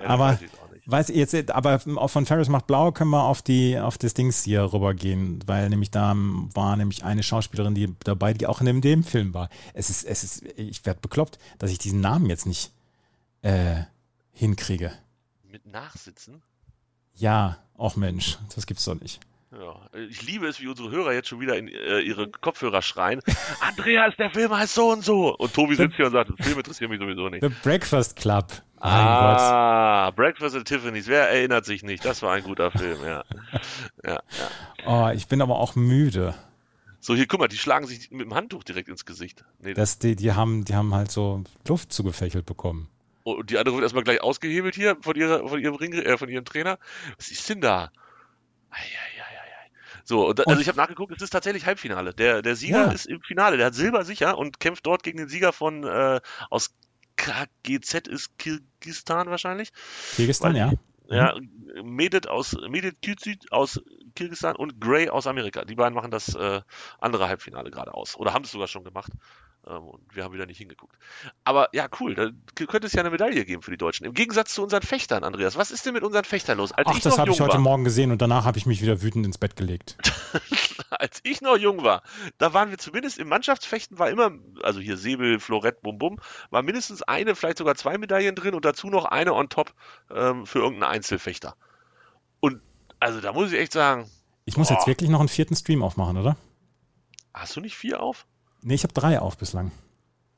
ja, aber weiß jetzt, aber von Ferris macht blau können wir auf die auf das Dings hier rübergehen, weil nämlich da war nämlich eine Schauspielerin, die dabei, die auch in dem, dem Film war. Es ist, es ist, ich werde bekloppt, dass ich diesen Namen jetzt nicht äh, hinkriege. Mit Nachsitzen? Ja, auch Mensch, das gibt's doch nicht. Ja, ich liebe es, wie unsere Hörer jetzt schon wieder in äh, ihre Kopfhörer schreien. Andreas, der Film heißt so und so. Und Tobi sitzt hier und sagt, der Film interessiert mich sowieso nicht. The Breakfast Club. Mein ah, Gott. Breakfast at Tiffany's. Wer erinnert sich nicht? Das war ein guter Film, ja. ja, ja. Oh, ich bin aber auch müde. So, hier, guck mal, die schlagen sich mit dem Handtuch direkt ins Gesicht. Nee, das, die, die, haben, die haben halt so Luft zugefächelt bekommen. Und die andere wird erstmal gleich ausgehebelt hier von, ihrer, von, ihrem, Ring, äh, von ihrem Trainer. Was ist denn da? Eieieiei. So, und, also ich habe nachgeguckt, es ist tatsächlich Halbfinale. Der, der Sieger ja. ist im Finale, der hat Silber sicher und kämpft dort gegen den Sieger von äh, aus KGZ ist Kirgistan wahrscheinlich. Kirgistan, ja. Ja, Medit aus Medit aus Kirgistan und Gray aus Amerika. Die beiden machen das äh, andere Halbfinale gerade aus. Oder haben es sogar schon gemacht. Ähm, und wir haben wieder nicht hingeguckt. Aber ja, cool. Da könnte es ja eine Medaille geben für die Deutschen. Im Gegensatz zu unseren Fechtern, Andreas. Was ist denn mit unseren Fechtern los? Als Ach, das habe ich heute war, Morgen gesehen und danach habe ich mich wieder wütend ins Bett gelegt. Als ich noch jung war, da waren wir zumindest im Mannschaftsfechten, war immer, also hier Säbel, Florett, Bum Bum, war mindestens eine, vielleicht sogar zwei Medaillen drin und dazu noch eine on top ähm, für irgendeinen Einzelfechter. Also da muss ich echt sagen. Ich muss boah. jetzt wirklich noch einen vierten Stream aufmachen, oder? Hast du nicht vier auf? Nee, ich habe drei auf bislang.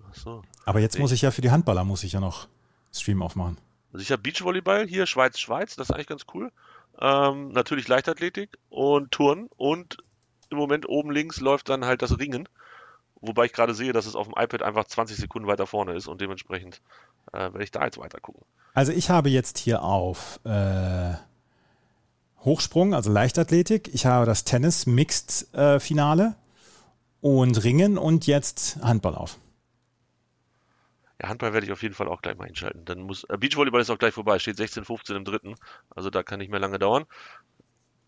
Ach so. Aber jetzt nee. muss ich ja für die Handballer muss ich ja noch Stream aufmachen. Also ich habe Beachvolleyball hier, Schweiz, Schweiz, das ist eigentlich ganz cool. Ähm, natürlich Leichtathletik und Turnen und im Moment oben links läuft dann halt das Ringen. Wobei ich gerade sehe, dass es auf dem iPad einfach 20 Sekunden weiter vorne ist und dementsprechend äh, werde ich da jetzt weiter gucken. Also ich habe jetzt hier auf äh, Hochsprung, also Leichtathletik. Ich habe das Tennis Mixed äh, Finale und Ringen und jetzt Handball auf. Ja, Handball werde ich auf jeden Fall auch gleich mal einschalten. Dann muss äh, Beachvolleyball ist auch gleich vorbei, steht 16, 15 im dritten. Also da kann nicht mehr lange dauern.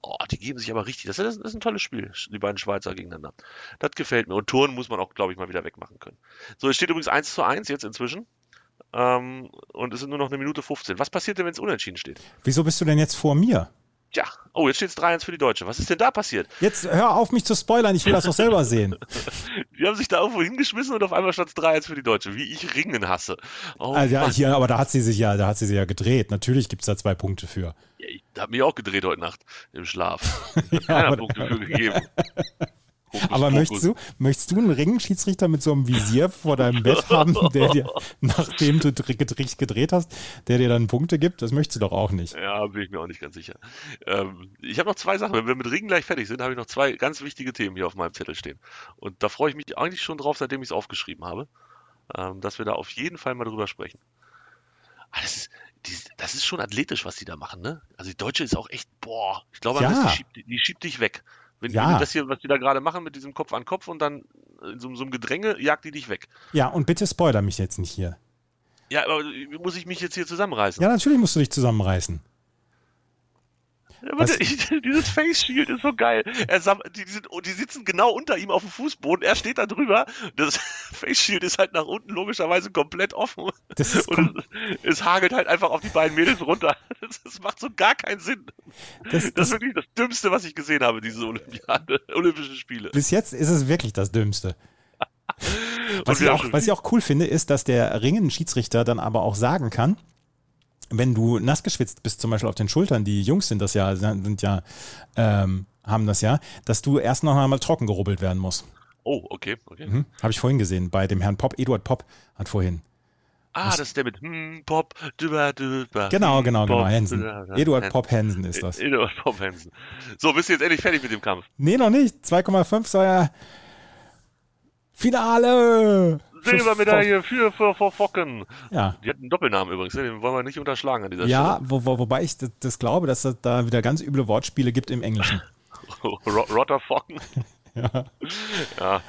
Oh, die geben sich aber richtig. Das ist, das ist ein tolles Spiel, die beiden Schweizer gegeneinander. Das gefällt mir. Und Turnen muss man auch, glaube ich, mal wieder wegmachen können. So, es steht übrigens 1 zu 1 jetzt inzwischen. Ähm, und es sind nur noch eine Minute 15. Was passiert denn, wenn es unentschieden steht? Wieso bist du denn jetzt vor mir? Ja, oh, jetzt steht es 3-1 für die Deutsche. Was ist denn da passiert? Jetzt hör auf, mich zu spoilern, ich will das doch selber sehen. Die haben sich da irgendwo hingeschmissen und auf einmal stand es 3-1 für die Deutsche. Wie ich Ringen hasse. Oh, also, ja, hier, aber da hat sie sich ja, da hat sie sich ja gedreht. Natürlich gibt es da zwei Punkte für. Ja, ich habe mich auch gedreht heute Nacht im Schlaf. ja, Keiner Punkte für gegeben. Hokus, Aber möchtest du, möchtest du einen Ringschiedsrichter mit so einem Visier vor deinem Bett haben, der dir, nachdem du gedreht, gedreht hast, der dir dann Punkte gibt? Das möchtest du doch auch nicht. Ja, bin ich mir auch nicht ganz sicher. Ähm, ich habe noch zwei Sachen. Wenn wir mit Ringen gleich fertig sind, habe ich noch zwei ganz wichtige Themen hier auf meinem Zettel stehen. Und da freue ich mich eigentlich schon drauf, seitdem ich es aufgeschrieben habe, ähm, dass wir da auf jeden Fall mal drüber sprechen. Ah, das ist, die, das ist schon athletisch, was die da machen, ne? Also die Deutsche ist auch echt, boah, ich glaube, Ja. die, schiebt, die schiebt dich weg. Wenn, Ja. wenn du das hier, was die da gerade machen mit diesem Kopf an Kopf und dann in so, so einem Gedränge, jagt die dich weg. Ja, und bitte spoiler mich jetzt nicht hier. Ja, aber muss ich mich jetzt hier zusammenreißen? Ja, natürlich musst du dich zusammenreißen. Was- dieses Face Shield ist so geil. Er die, sind, die sitzen genau unter ihm auf dem Fußboden. Er steht da drüber. Das Face Shield ist halt nach unten logischerweise komplett offen. Das ist Und es, es hagelt halt einfach auf die beiden Mädels runter. Das, das macht so gar keinen Sinn. Das, Das ist wirklich das Dümmste, was ich gesehen habe, diese Olympiade, Olympischen Spiele. bis jetzt ist es wirklich das Dümmste. Was ich, auch, was ich auch cool finde, ist, dass der Ringen-Schiedsrichter dann aber auch sagen kann, wenn du nass geschwitzt bist, zum Beispiel auf den Schultern, die Jungs sind das ja, sind ja, ähm, haben das ja, dass du erst noch einmal trocken gerubbelt werden musst. Oh, okay, okay. Mhm. Habe ich vorhin gesehen, bei dem Herrn Pop, Eduard Pop hat vorhin. Ah, das ist der mit hm, Pop, düber, düber. Genau, hm, genau, genau, Pop, Hansen. Eduard. Pop Hansen ist das. Eduard Pop Hansen. So, bist du jetzt endlich fertig mit dem Kampf? Nee, noch nicht. 2,5 soll ja Finale! Silbermedaille für, für, für Focken. Ja. Die hat einen Doppelnamen übrigens, ne? den wollen wir nicht unterschlagen an dieser Ja, wo, wo, wobei ich das, das glaube, dass es da wieder ganz üble Wortspiele gibt im Englischen. Stelle. Ro- Rotter Focken. Ja. Ja,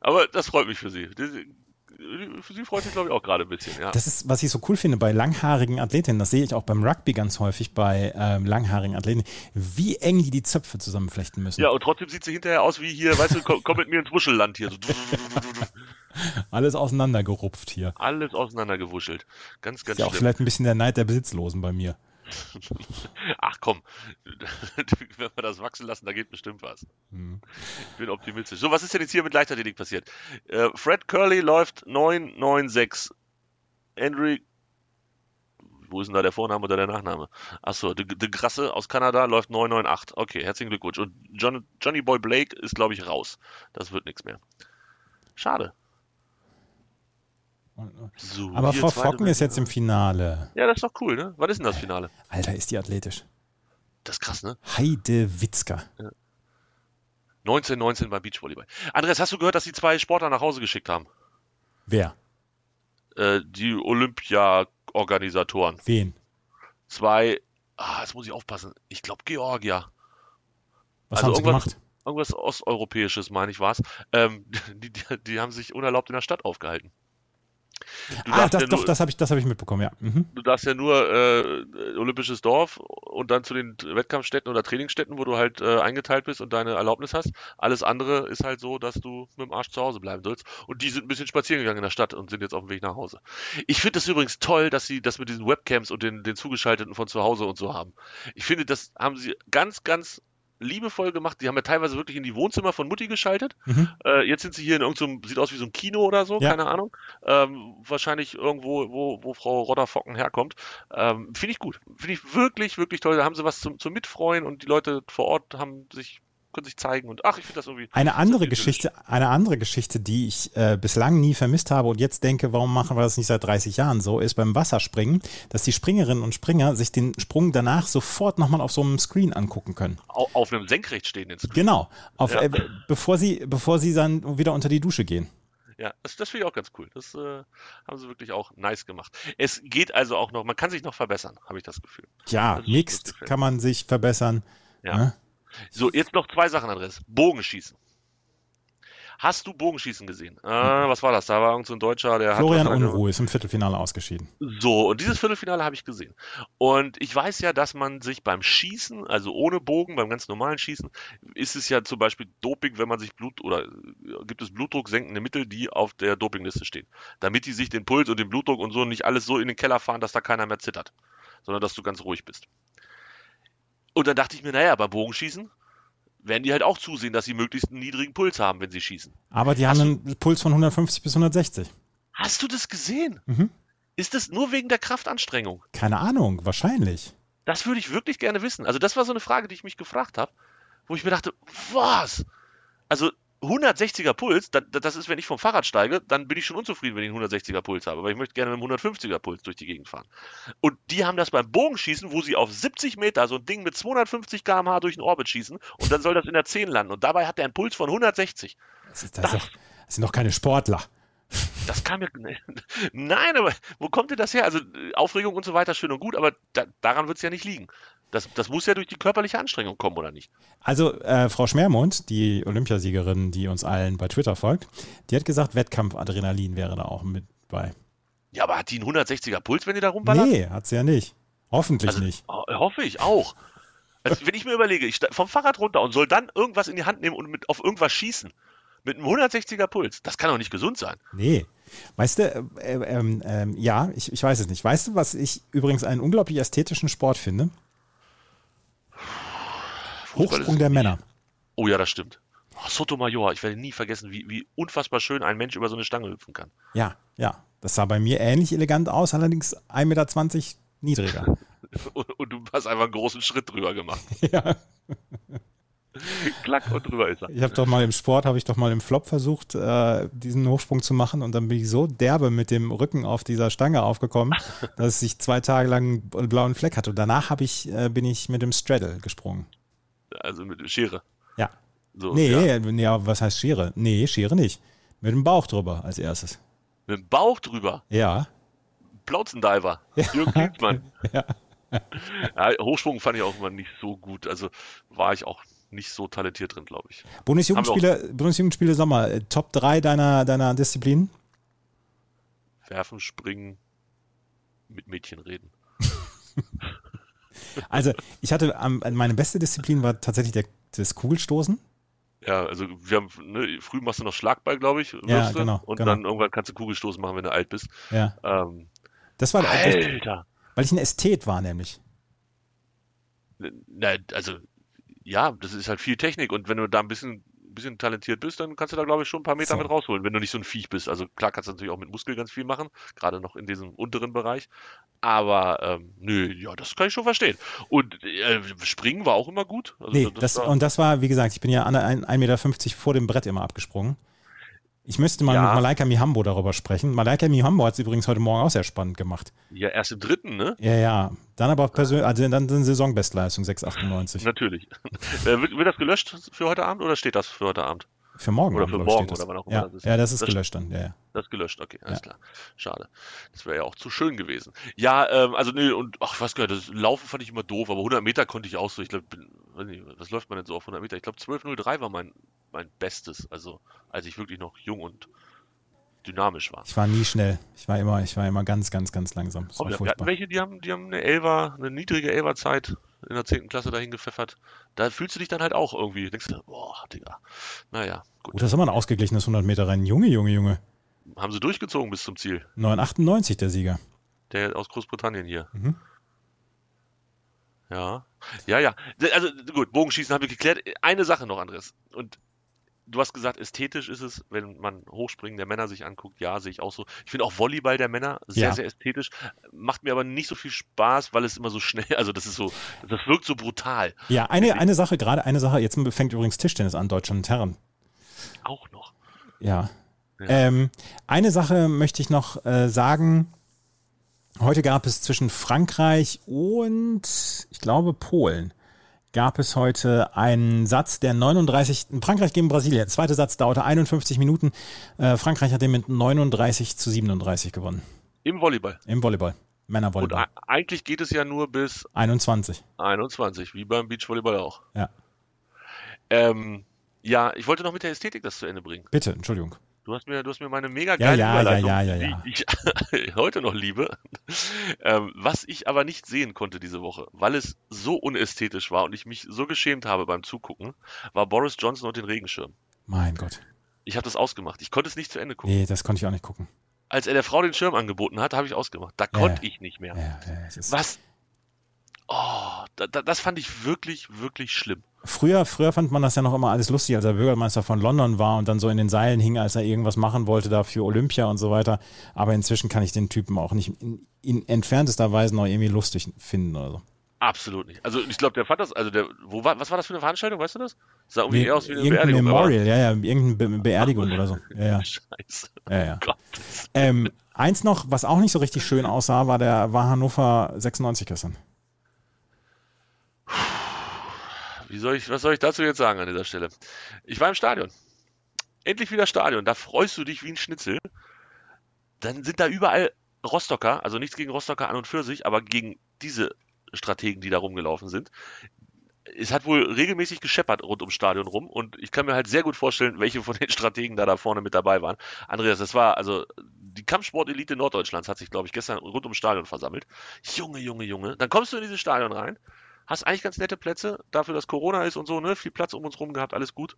aber das freut mich für sie. Für sie freut sich, glaube ich, auch gerade ein bisschen. Ja. Das ist, was ich so cool finde bei langhaarigen Athletinnen, das sehe ich auch beim Rugby ganz häufig bei ähm, langhaarigen Athleten, wie eng die die Zöpfe zusammenflechten müssen. ja, und trotzdem sieht sie hinterher aus wie hier, weißt du, komm, komm mit mir ins Wuschelland hier. So, Alles auseinandergerupft hier. alles auseinandergewuschelt. Ganz, ganz Ist ja auch vielleicht ein bisschen der Neid der Besitzlosen bei mir. Ach komm, wenn wir das wachsen lassen, da geht bestimmt was. Hm. Ich bin optimistisch. So, was ist denn jetzt hier mit Leichtathletik passiert? Äh, Fred Curley läuft 996. Henry, wo ist denn da der Vorname oder der Nachname? Achso, de, de Grasse aus Kanada läuft 998. Okay, herzlichen Glückwunsch. Und John, Johnny Boy Blake ist, glaube ich, raus. Das wird nichts mehr. Schade. So, Aber Frau Focken ist jetzt im Finale. Ja, das ist doch cool, ne? Wann ist denn das Finale? Alter, ist die athletisch. Das ist krass, ne? Heide Witzka. 1919 beim Beachvolleyball. Andreas, hast du gehört, dass die zwei Sportler nach Hause geschickt haben? Wer? Äh, die Olympia-Organisatoren. Wen? Zwei, ah, jetzt muss ich aufpassen. Ich glaube Georgia. Was Also haben sie irgendwas- gemacht? Irgendwas Osteuropäisches, meine ich, war's. Ähm, die, die, die haben sich unerlaubt in der Stadt aufgehalten. Du Ah, das, ja doch, nur, das habe ich, das hab ich mitbekommen, ja. Mhm. Du darfst ja nur äh, olympisches Dorf und dann zu den Wettkampfstätten oder Trainingsstätten, wo du halt äh, eingeteilt bist und deine Erlaubnis hast. Alles andere ist halt so, dass du mit dem Arsch zu Hause bleiben sollst. Und die sind ein bisschen spazieren gegangen in der Stadt und sind jetzt auf dem Weg nach Hause. Ich finde es übrigens toll, dass sie das mit diesen Webcams und den, den Zugeschalteten von zu Hause und so haben. Ich finde, das haben sie ganz, ganz liebevoll gemacht. Die haben ja teilweise wirklich in die Wohnzimmer von Mutti geschaltet. Mhm. Äh, jetzt sind sie hier in irgendeinem, sieht aus wie so ein Kino oder so, Ja. keine Ahnung. Ähm, wahrscheinlich irgendwo, wo, wo Frau Rodderfocken herkommt. Ähm, Finde ich gut. Finde ich wirklich, wirklich toll. Da haben sie was zum, zum Mitfreuen und die Leute vor Ort haben sich, können sich zeigen und ach, ich finde das irgendwie. Eine andere. Geschichte, eine andere Geschichte, die ich äh, bislang nie vermisst habe und jetzt denke, warum machen wir das nicht seit 30 Jahren so, ist beim Wasserspringen, dass die Springerinnen und Springer sich den Sprung danach sofort nochmal auf so einem Screen angucken können. Au- Auf einem senkrecht stehenden Screen. Genau, auf, Ja. äh, bevor sie, bevor sie dann wieder unter die Dusche gehen. Ja, das, das finde ich auch ganz cool. Das äh, haben sie wirklich auch nice gemacht. Es geht also auch noch, man kann sich noch verbessern, habe ich das Gefühl. Ja, Das- das mixed kann man sich verbessern. Ja. Ne? So, jetzt noch zwei Sachen, Andres. Bogenschießen. Hast du Bogenschießen gesehen? Äh, was war das? Da war irgend so ein Deutscher, der Florian hat. Unruh ist im Viertelfinale ausgeschieden. So, und dieses Viertelfinale habe ich gesehen. Und ich weiß ja, dass man sich beim Schießen, also ohne Bogen, beim ganz normalen Schießen, ist es ja zum Beispiel Doping, wenn man sich Blut oder äh, gibt es blutdrucksenkende Mittel, die auf der Dopingliste stehen. Damit die sich den Puls und den Blutdruck und so nicht alles so in den Keller fahren, dass da keiner mehr zittert, sondern dass du ganz ruhig bist. Und dann dachte ich mir, naja, beim Bogenschießen werden die halt auch zusehen, dass sie möglichst einen niedrigen Puls haben, wenn sie schießen. Aber die haben einen Puls von 150 bis 160. Hast du das gesehen? Mhm. Ist das nur wegen der Kraftanstrengung? Keine Ahnung, wahrscheinlich. Das würde ich wirklich gerne wissen. Also das war so eine Frage, die ich mich gefragt habe, wo ich mir dachte, was? Also 160er Puls, da- da- das ist, wenn ich vom Fahrrad steige, dann bin ich schon unzufrieden, wenn ich einen 160er Puls habe, weil ich möchte gerne mit einem 150er Puls durch die Gegend fahren. Und die haben das beim Bogenschießen, wo sie auf 70 Meter so ein Ding mit 250 km/h durch den Orbit schießen und dann soll das in der 10 landen und dabei hat er einen Puls von 160. Das, ist, das, ist doch, das sind doch keine Sportler. Das kam mir. Nein, aber wo kommt denn das her? Also Aufregung und so weiter, schön und gut, aber da, daran wird es ja nicht liegen. Das, das muss ja durch die körperliche Anstrengung kommen, oder nicht? Also äh, Frau Schmermund, die Olympiasiegerin, die uns allen bei Twitter folgt, die hat gesagt, Wettkampfadrenalin wäre da auch mit bei. Ja, aber hat die einen 160er Puls, wenn die da rumballert? Nee, hat sie ja nicht. Hoffentlich also, nicht. ho- hoffe ich auch. Also, wenn ich mir überlege, ich vom Fahrrad runter und soll dann irgendwas in die Hand nehmen und mit, auf irgendwas schießen, mit einem 160er Puls, das kann doch nicht gesund sein. Nee. Weißt du, äh, ähm, ähm, ja, ich, ich weiß es nicht. Weißt du, was ich übrigens einen unglaublich ästhetischen Sport finde? Hochsprung der Männer. Oh ja, das stimmt. Oh, Sotomayor, ich werde nie vergessen, wie, wie unfassbar schön ein Mensch über so eine Stange hüpfen kann. Ja, ja. Das sah bei mir ähnlich elegant aus, allerdings 1,20 Meter niedriger. Und, und du hast einfach einen großen Schritt drüber gemacht. ja. Klack und drüber ist er. Ich habe doch mal im Sport, habe ich doch mal im Flop versucht, äh, diesen Hochsprung zu machen und dann bin ich so derbe mit dem Rücken auf dieser Stange aufgekommen, dass ich zwei Tage lang einen blauen Fleck hatte. Und danach ich, äh, bin ich mit dem Straddle gesprungen. Also mit Schere. Ja. So, Nee, ja. nee, aber was heißt Schere? Nee, Schere nicht. Mit dem Bauch drüber als erstes. Mit dem Bauch drüber. Ja. Plauzendiver. Jürgen Klinsmann. Ja. Ja, Hochsprung fand ich auch immer nicht so gut. Also war ich auch nicht so talentiert drin, glaube ich. Bundesjugendspiele, Bundesjugendspiele Sommer, äh, Top 3 deiner, deiner Disziplinen? Werfen, springen, mit Mädchen reden. Also, ich hatte, meine beste Disziplin war tatsächlich der, das Kugelstoßen. Ja, also wir haben, ne, früh machst du noch Schlagball, glaube ich, Ja, genau, und genau. dann irgendwann kannst du Kugelstoßen machen, wenn du alt bist. Ja. Ähm, Das war, das, Alter! weil ich ein Ästhet war, nämlich. Na, also, ja, das ist halt viel Technik und wenn du da ein bisschen, bisschen talentiert bist, dann kannst du da, glaube ich, schon ein paar Meter So. mit rausholen, wenn du nicht so ein Viech bist. Also klar kannst du natürlich auch mit Muskel ganz viel machen, gerade noch in diesem unteren Bereich. Aber ähm, nö, ja, das kann ich schon verstehen. Und äh, Springen war auch immer gut. Also, Nee, das, war, und das war, wie gesagt, ich bin ja an 1,50 Meter vor dem Brett immer abgesprungen. Ich müsste mal Ja. mit Malaika Mihambo darüber sprechen. Malaika Mihambo hat es übrigens heute Morgen auch sehr spannend gemacht. ja erst im dritten, ne? Ja, ja. Dann aber persönlich, also dann eine Saisonbestleistung 6,98. Natürlich. äh, wird, wird das gelöscht für heute Abend oder steht das für heute Abend? Für morgen. Oder Abend, für morgen oder wann auch immer ja, das ist. Ja, das ist Das- gelöscht dann. Ja, ja. Das ist gelöscht, okay, alles Ja. klar. Schade. Das wäre ja auch zu schön gewesen. Ja, ähm, also nee, und ach, was gehört, das Laufen fand ich immer doof, aber 100 Meter konnte ich auch so. Ich glaube, was läuft man denn so auf 100 Meter? Ich glaube, 12.03 war mein, mein Bestes, also als ich wirklich noch jung und dynamisch war. Ich war nie schnell. Ich war immer, ich war immer ganz, ganz, ganz langsam. Das wir, hatten welche, die haben, die haben eine Elfer, eine niedrige Elferzeit in der 10. Klasse dahin gepfeffert. Da fühlst du dich dann halt auch irgendwie. Denkst du, boah, Digga. Naja, gut. Gut, das ist immer ein ausgeglichenes 100 Meter Rennen. Junge, Junge, Junge. Haben sie durchgezogen bis zum Ziel. 9,98 der Sieger. Der aus Großbritannien hier. Mhm. Ja. Ja, ja. Also gut, Bogenschießen haben wir geklärt. Eine Sache noch, Andres. Und du hast gesagt, ästhetisch ist es, wenn man Hochspringen der Männer sich anguckt. Ja, sehe ich auch so. Ich finde auch Volleyball der Männer sehr, Ja. sehr ästhetisch. Macht mir aber nicht so viel Spaß, weil es immer so schnell, also das ist so, das wirkt so brutal. Ja, eine, eine Sache, gerade eine Sache, jetzt fängt übrigens Tischtennis an, Deutschland und Herren. Auch noch. Ja. Ja. Ähm, eine Sache möchte ich noch äh, sagen. Heute gab es zwischen Frankreich und, ich glaube, Polen, gab es heute einen Satz, der 39, Frankreich gegen Brasilien. Der zweite Satz dauerte 51 Minuten. Äh, Frankreich hat den mit 39 zu 37 gewonnen. Im Volleyball. Im Volleyball. Männervolleyball. Und eigentlich geht es ja nur bis 21. 21, wie beim Beachvolleyball auch. Ja. Ähm, ja, ich wollte noch mit der Ästhetik das zu Ende bringen. Bitte, Entschuldigung. Du hast mir, du hast mir meine mega Ja, geile ja, Überleitung, ja, ja, ja, ja. die ich heute noch liebe, ähm, was ich aber nicht sehen konnte diese Woche, weil es so unästhetisch war und ich mich so geschämt habe beim Zugucken, war Boris Johnson und den Regenschirm. Mein Gott. Ich habe das ausgemacht. Ich konnte es nicht zu Ende gucken. Nee, das konnte ich auch nicht gucken. Als er der Frau den Schirm angeboten hat, habe ich ausgemacht. Da Ja. konnte ich nicht mehr. Ja, ja, ist Was? Oh, da, da, das fand ich wirklich, wirklich schlimm. Früher, früher fand man das ja noch immer alles lustig, als er Bürgermeister von London war und dann so in den Seilen hing, als er irgendwas machen wollte da für Olympia und so weiter. Aber inzwischen kann ich den Typen auch nicht in, in entferntester Weise noch irgendwie lustig finden oder so. Absolut nicht. Also ich glaube, der fand das, also der, wo war, was war das für eine Veranstaltung, weißt du das? Sah irgendwie Wie, eher aus wie eine irgendein Beerdigung. aber- Memorial, ja, ja, irgendeine Be Beerdigung oder so. Ja, ja. Scheiße. ja, ja. Gott. Ähm, eins noch, was auch nicht so richtig schön aussah, war der war Hannover 96 gestern. Wie soll ich, was soll ich dazu jetzt sagen an dieser Stelle? Ich war im Stadion. Endlich wieder Stadion. Da freust du dich wie ein Schnitzel. Dann sind da überall Rostocker, also nichts gegen Rostocker an und für sich, aber gegen diese Strategen, die da rumgelaufen sind. Es hat wohl regelmäßig gescheppert rund ums Stadion rum und ich kann mir halt sehr gut vorstellen, welche von den Strategen da da vorne mit dabei waren. Andreas, das war also die Kampfsportelite Norddeutschlands hat sich, glaube ich, gestern rund ums Stadion versammelt. Junge, Junge, Junge. Dann kommst du in dieses Stadion rein, hast eigentlich ganz nette Plätze, dafür, dass Corona ist und so, ne? Viel Platz um uns rum gehabt, alles gut.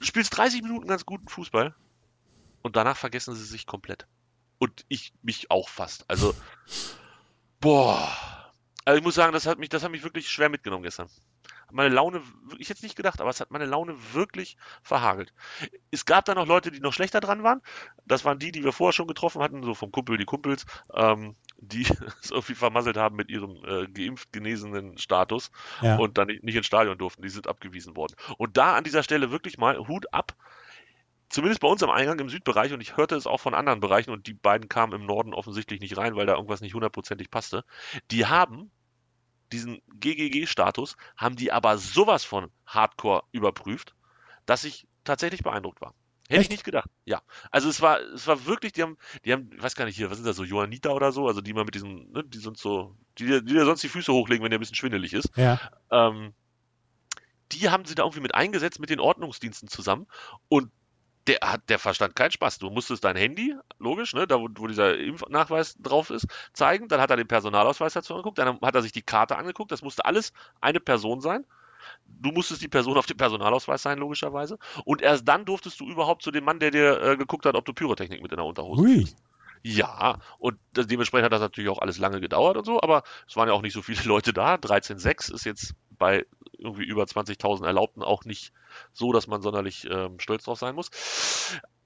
Spielst 30 Minuten ganz guten Fußball und danach vergessen sie sich komplett. Und ich mich auch fast. Also, boah. Also ich muss sagen, das hat mich, das hat mich wirklich schwer mitgenommen gestern. Meine Laune, ich hätte es nicht gedacht, aber es hat meine Laune wirklich verhagelt. Es gab da noch Leute, die noch schlechter dran waren. Das waren die, die wir vorher schon getroffen hatten, so vom Kumpel die Kumpels, ähm, die es irgendwie vermasselt haben mit ihrem äh, geimpft genesenen Status Ja. und dann nicht, nicht ins Stadion durften. Die sind abgewiesen worden. Und da an dieser Stelle wirklich mal Hut ab. Zumindest bei uns am Eingang im Südbereich und ich hörte es auch von anderen Bereichen und die beiden kamen im Norden offensichtlich nicht rein, weil da irgendwas nicht hundertprozentig passte. Die haben diesen GGG-Status, haben die aber sowas von Hardcore überprüft, dass ich tatsächlich beeindruckt war. Hätte ich nicht gedacht. Ja. Also es war, es war wirklich, die haben, die haben, ich weiß gar nicht hier, was sind das so, Johanniter oder so, also die mal mit diesen, ne, die sind so, die, die dir sonst die Füße hochlegen, wenn der ein bisschen schwindelig ist. Ja. Ähm, die haben sie da irgendwie mit eingesetzt mit den Ordnungsdiensten zusammen und der hat, der verstand keinen Spaß. Du musstest dein Handy, logisch, ne, da wo, wo dieser Impfnachweis drauf ist, zeigen. Dann hat er den Personalausweis dazu angeguckt. Dann hat er sich die Karte angeguckt. Das musste alles eine Person sein. Du musstest die Person auf dem Personalausweis sein, logischerweise. Und erst dann durftest du überhaupt zu dem Mann, der dir äh, geguckt hat, ob du Pyrotechnik mit in der Unterhose Hui. ja, und dementsprechend hat das natürlich auch alles lange gedauert und so, aber es waren ja auch nicht so viele Leute da. 13.6 ist jetzt bei irgendwie über 20.000 Erlaubten auch nicht so, dass man sonderlich ähm, stolz drauf sein muss.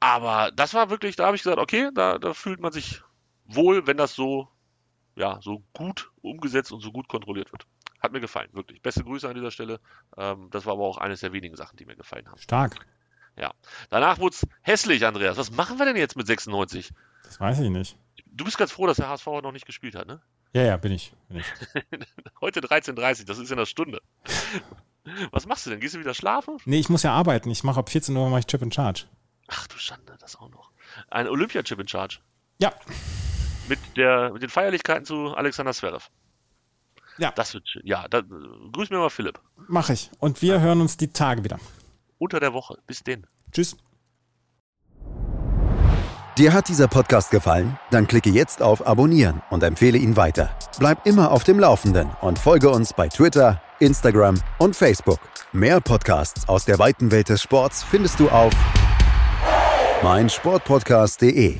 Aber das war wirklich, da habe ich gesagt, okay, da, da fühlt man sich wohl, wenn das so, ja, so gut umgesetzt und so gut kontrolliert wird. Hat mir gefallen, wirklich. Beste Grüße an dieser Stelle. Ähm, das war aber auch eines der wenigen Sachen, die mir gefallen haben. Stark. Danach wurde es hässlich, Andreas. Was machen wir denn jetzt mit 96? Das weiß ich nicht. Du bist ganz froh, dass der HSV heute noch nicht gespielt hat, ne? Ja, ja, bin ich. Bin ich. Heute 13.30 das ist ja eine Stunde. Was machst du denn? Gehst du wieder schlafen? Nee, ich muss ja arbeiten. Ich mache ab 14 Uhr mache ich Chip in Charge. Ach du Schande, das auch noch. Ein Olympia-Chip in Charge. Ja. Mit, der, mit den Feierlichkeiten zu Alexander Zverev. Ja. Das wird schön. Ja, da, äh, grüß mir mal Philipp. Mache ich. Und wir hören uns die Tage wieder. Unter der Woche. Bis denn. Tschüss. Dir hat dieser Podcast gefallen? Dann klicke jetzt auf Abonnieren und empfehle ihn weiter. Bleib immer auf dem Laufenden und folge uns bei Twitter, Instagram und Facebook. Mehr Podcasts aus der weiten Welt des Sports findest du auf meinsportpodcast.de.